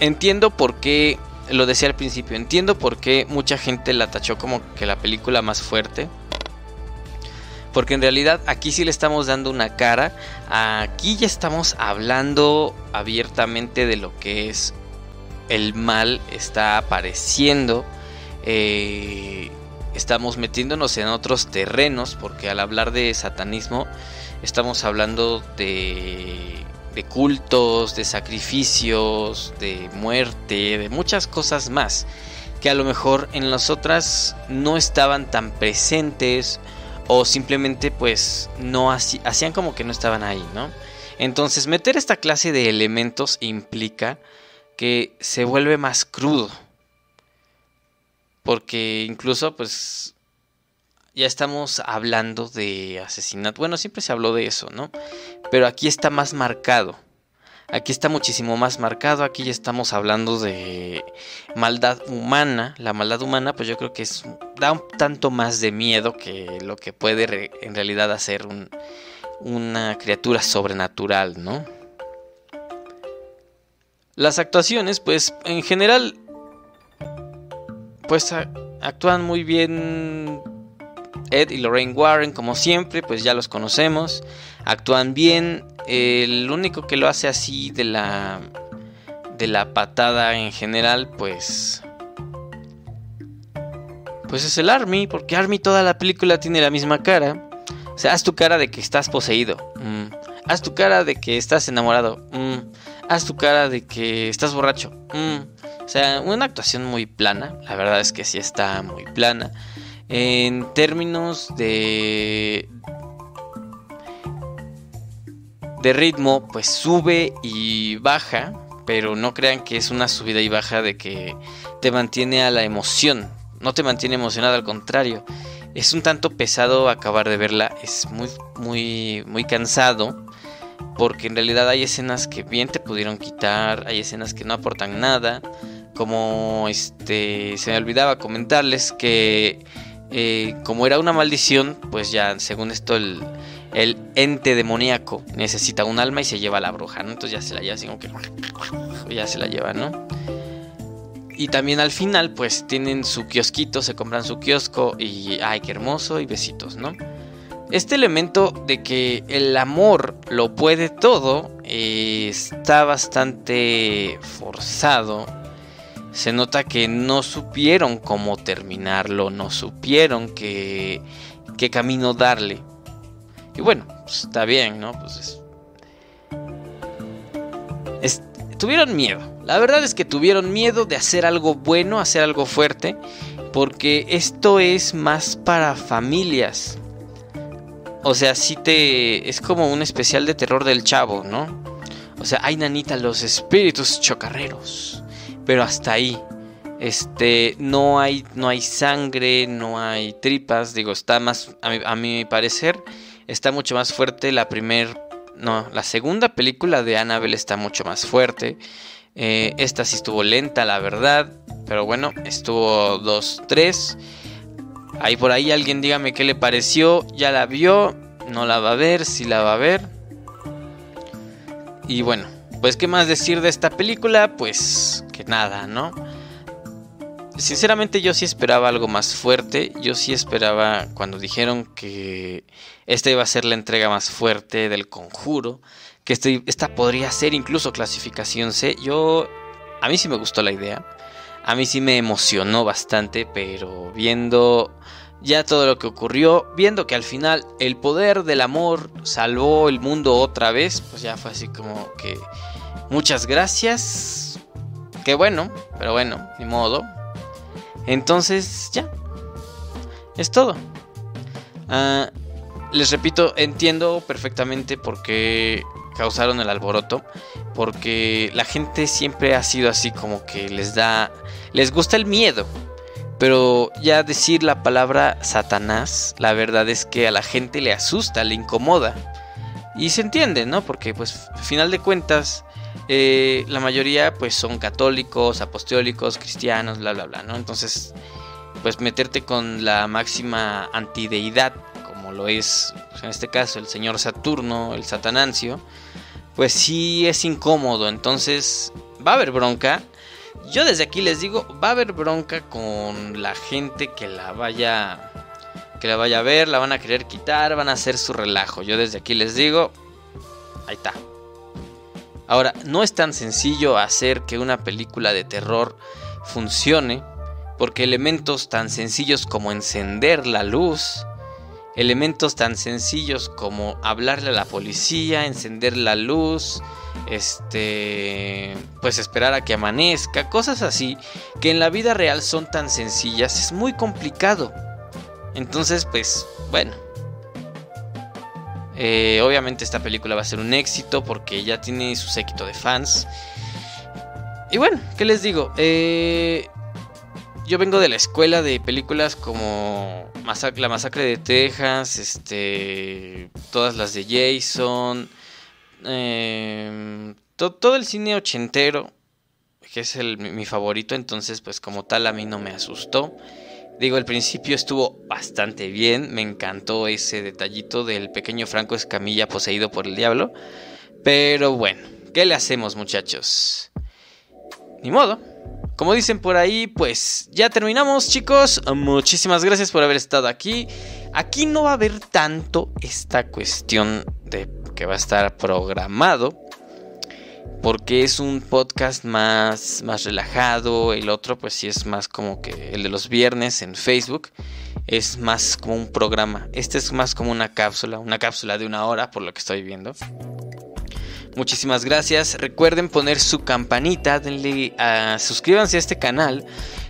entiendo por qué lo decía al principio, entiendo por qué mucha gente la tachó como que la película más fuerte. Porque en realidad aquí sí le estamos dando una cara. Aquí ya estamos hablando abiertamente de lo que es el mal está apareciendo. Eh, estamos metiéndonos en otros terrenos. Porque al hablar de satanismo estamos hablando de de cultos, de sacrificios, de muerte, de muchas cosas más que a lo mejor en las otras no estaban tan presentes o simplemente pues no hacían como que no estaban ahí, ¿no? Entonces meter esta clase de elementos implica que se vuelve más crudo. Porque incluso pues ya estamos hablando de asesinato. Bueno, siempre se habló de eso, ¿no? Pero aquí está más marcado. Aquí está muchísimo más marcado. Aquí ya estamos hablando de maldad humana. La maldad humana, pues yo creo que es, da un tanto más de miedo que lo que puede en realidad hacer una criatura sobrenatural, ¿no? Las actuaciones, pues en general, pues actúan muy bien Ed y Lorraine Warren, como siempre, pues ya los conocemos. Actúan bien. El único que lo hace así de la de la patada en general, pues pues es el Army, porque Army toda la película tiene la misma cara. O sea, haz tu cara de que estás poseído. Mm. Haz tu cara de que estás enamorado. Mm. Haz tu cara de que estás borracho. Mm. O sea, una actuación muy plana. La verdad es que sí está muy plana. En términos de de ritmo, pues sube y baja, pero no crean que es una subida y baja de que te mantiene a la emoción, no te mantiene emocionado, al contrario. Es un tanto pesado acabar de verla, es muy muy muy cansado porque en realidad hay escenas que bien te pudieron quitar, hay escenas que no aportan nada, como este se me olvidaba comentarles que eh, como era una maldición, pues ya según esto el, ente demoníaco necesita un alma y se lleva a la bruja, ¿no? Entonces ya se la lleva así que ya se la lleva, ¿no? Y también al final, pues tienen su kiosquito, se compran su kiosco y ay, qué hermoso y besitos, ¿no? Este elemento de que el amor lo puede todo eh, está bastante forzado. Se nota que no supieron cómo terminarlo, no supieron qué, qué camino darle. Y bueno, pues, está bien, ¿no? Pues tuvieron miedo. La verdad es que tuvieron miedo de hacer algo bueno, hacer algo fuerte, porque esto es más para familias. O sea, si te. Es como un especial de terror del chavo, ¿no? O sea, hay nanita los espíritus chocarreros. Pero hasta ahí. Este. No hay. No hay sangre. No hay tripas. Digo, está más. A mi, parecer. Está mucho más fuerte la primer. No, la segunda película de Annabelle está mucho más fuerte. Eh, esta sí estuvo lenta, la verdad. Pero bueno, estuvo 2-3. Ahí por ahí alguien dígame qué le pareció. ¿Ya la vio? ¿No la va a ver? ¿Sí la va a ver? Y bueno, pues qué más decir de esta película? Pues que nada, ¿no? Sinceramente yo sí esperaba algo más fuerte. Yo sí esperaba cuando dijeron que esta iba a ser la entrega más fuerte del conjuro. Que este, esta podría ser incluso clasificación C. Yo... A mí sí me gustó la idea. A mí sí me emocionó bastante, pero viendo ya todo lo que ocurrió, viendo que al final el poder del amor salvó el mundo otra vez, pues ya fue así como que muchas gracias. Que bueno, pero bueno, ni modo. Entonces ya, es todo. Ah, les repito, entiendo perfectamente por qué causaron el alboroto, porque la gente siempre ha sido así como que les da, les gusta el miedo, pero ya decir la palabra Satanás, la verdad es que a la gente le asusta, le incomoda. Y se entiende, ¿no? Porque pues final de cuentas eh, la mayoría pues son católicos, apostólicos, cristianos, bla, bla, bla, ¿no? Entonces pues meterte con la máxima antideidad, como lo es pues, en este caso el señor Saturno, el Satanancio, pues sí es incómodo. Entonces va a haber bronca. Yo desde aquí les digo, va a haber bronca con la gente que la vaya que la vaya a ver, la van a querer quitar, van a hacer su relajo. Yo desde aquí les digo, ahí está. Ahora, no es tan sencillo hacer que una película de terror funcione, porque elementos tan sencillos como encender la luz, elementos tan sencillos como hablarle a la policía, encender la luz, este, pues esperar a que amanezca, cosas así que en la vida real son tan sencillas, es muy complicado. Entonces, pues, bueno. Eh, obviamente esta película va a ser un éxito porque ya tiene su séquito de fans. Y bueno, ¿qué les digo? Eh, yo vengo de la escuela de películas como La Masacre de Texas, este, todas las de Jason, em, todo el cine ochentero, que es mi favorito, entonces pues como tal a mí no me asustó. Digo, el principio estuvo bastante bien, me encantó ese detallito del pequeño Franco Escamilla poseído por el diablo, pero bueno, ¿qué le hacemos muchachos? Ni modo. Como dicen por ahí, pues ya terminamos chicos. Muchísimas gracias por haber estado aquí. Aquí no va a haber tanto esta cuestión de que va a estar programado. Porque es un podcast más, más relajado. El otro pues sí es más como que el de los viernes en Facebook. Es más como un programa. Este es más como una cápsula. Una cápsula de una hora por lo que estoy viendo. Muchísimas gracias. Recuerden poner su campanita, denle a, suscríbanse a este canal.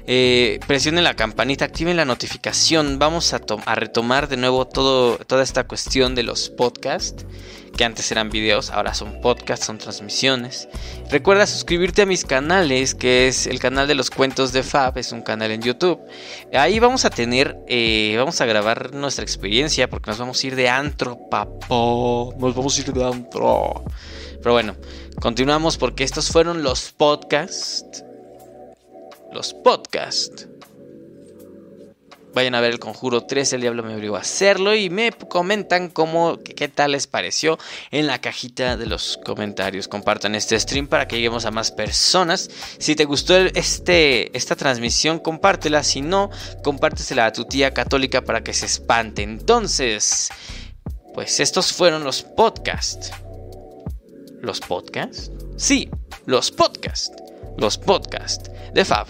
Eh, presionen la campanita, activen la notificación. Vamos a, retomar de nuevo todo, toda esta cuestión de los podcasts que antes eran videos, ahora son podcasts, son transmisiones. Recuerda suscribirte a mis canales, que es el canal de los cuentos de Fab, es un canal en YouTube. Ahí vamos a tener, eh, vamos a grabar nuestra experiencia, porque nos vamos a ir de antro, papo. Nos vamos a ir de antro. Pero bueno, continuamos porque estos fueron los podcasts. Los podcasts Vayan a ver el Conjuro 3, el diablo me obligó a hacerlo y me comentan cómo, qué tal les pareció en la cajita de los comentarios. Compartan este stream para que lleguemos a más personas. Si te gustó este, esta transmisión, compártela. Si no, compártesela a tu tía católica para que se espante. Entonces, pues estos fueron los podcasts. ¿Los podcasts? Sí, los podcasts. Los podcasts de Fab.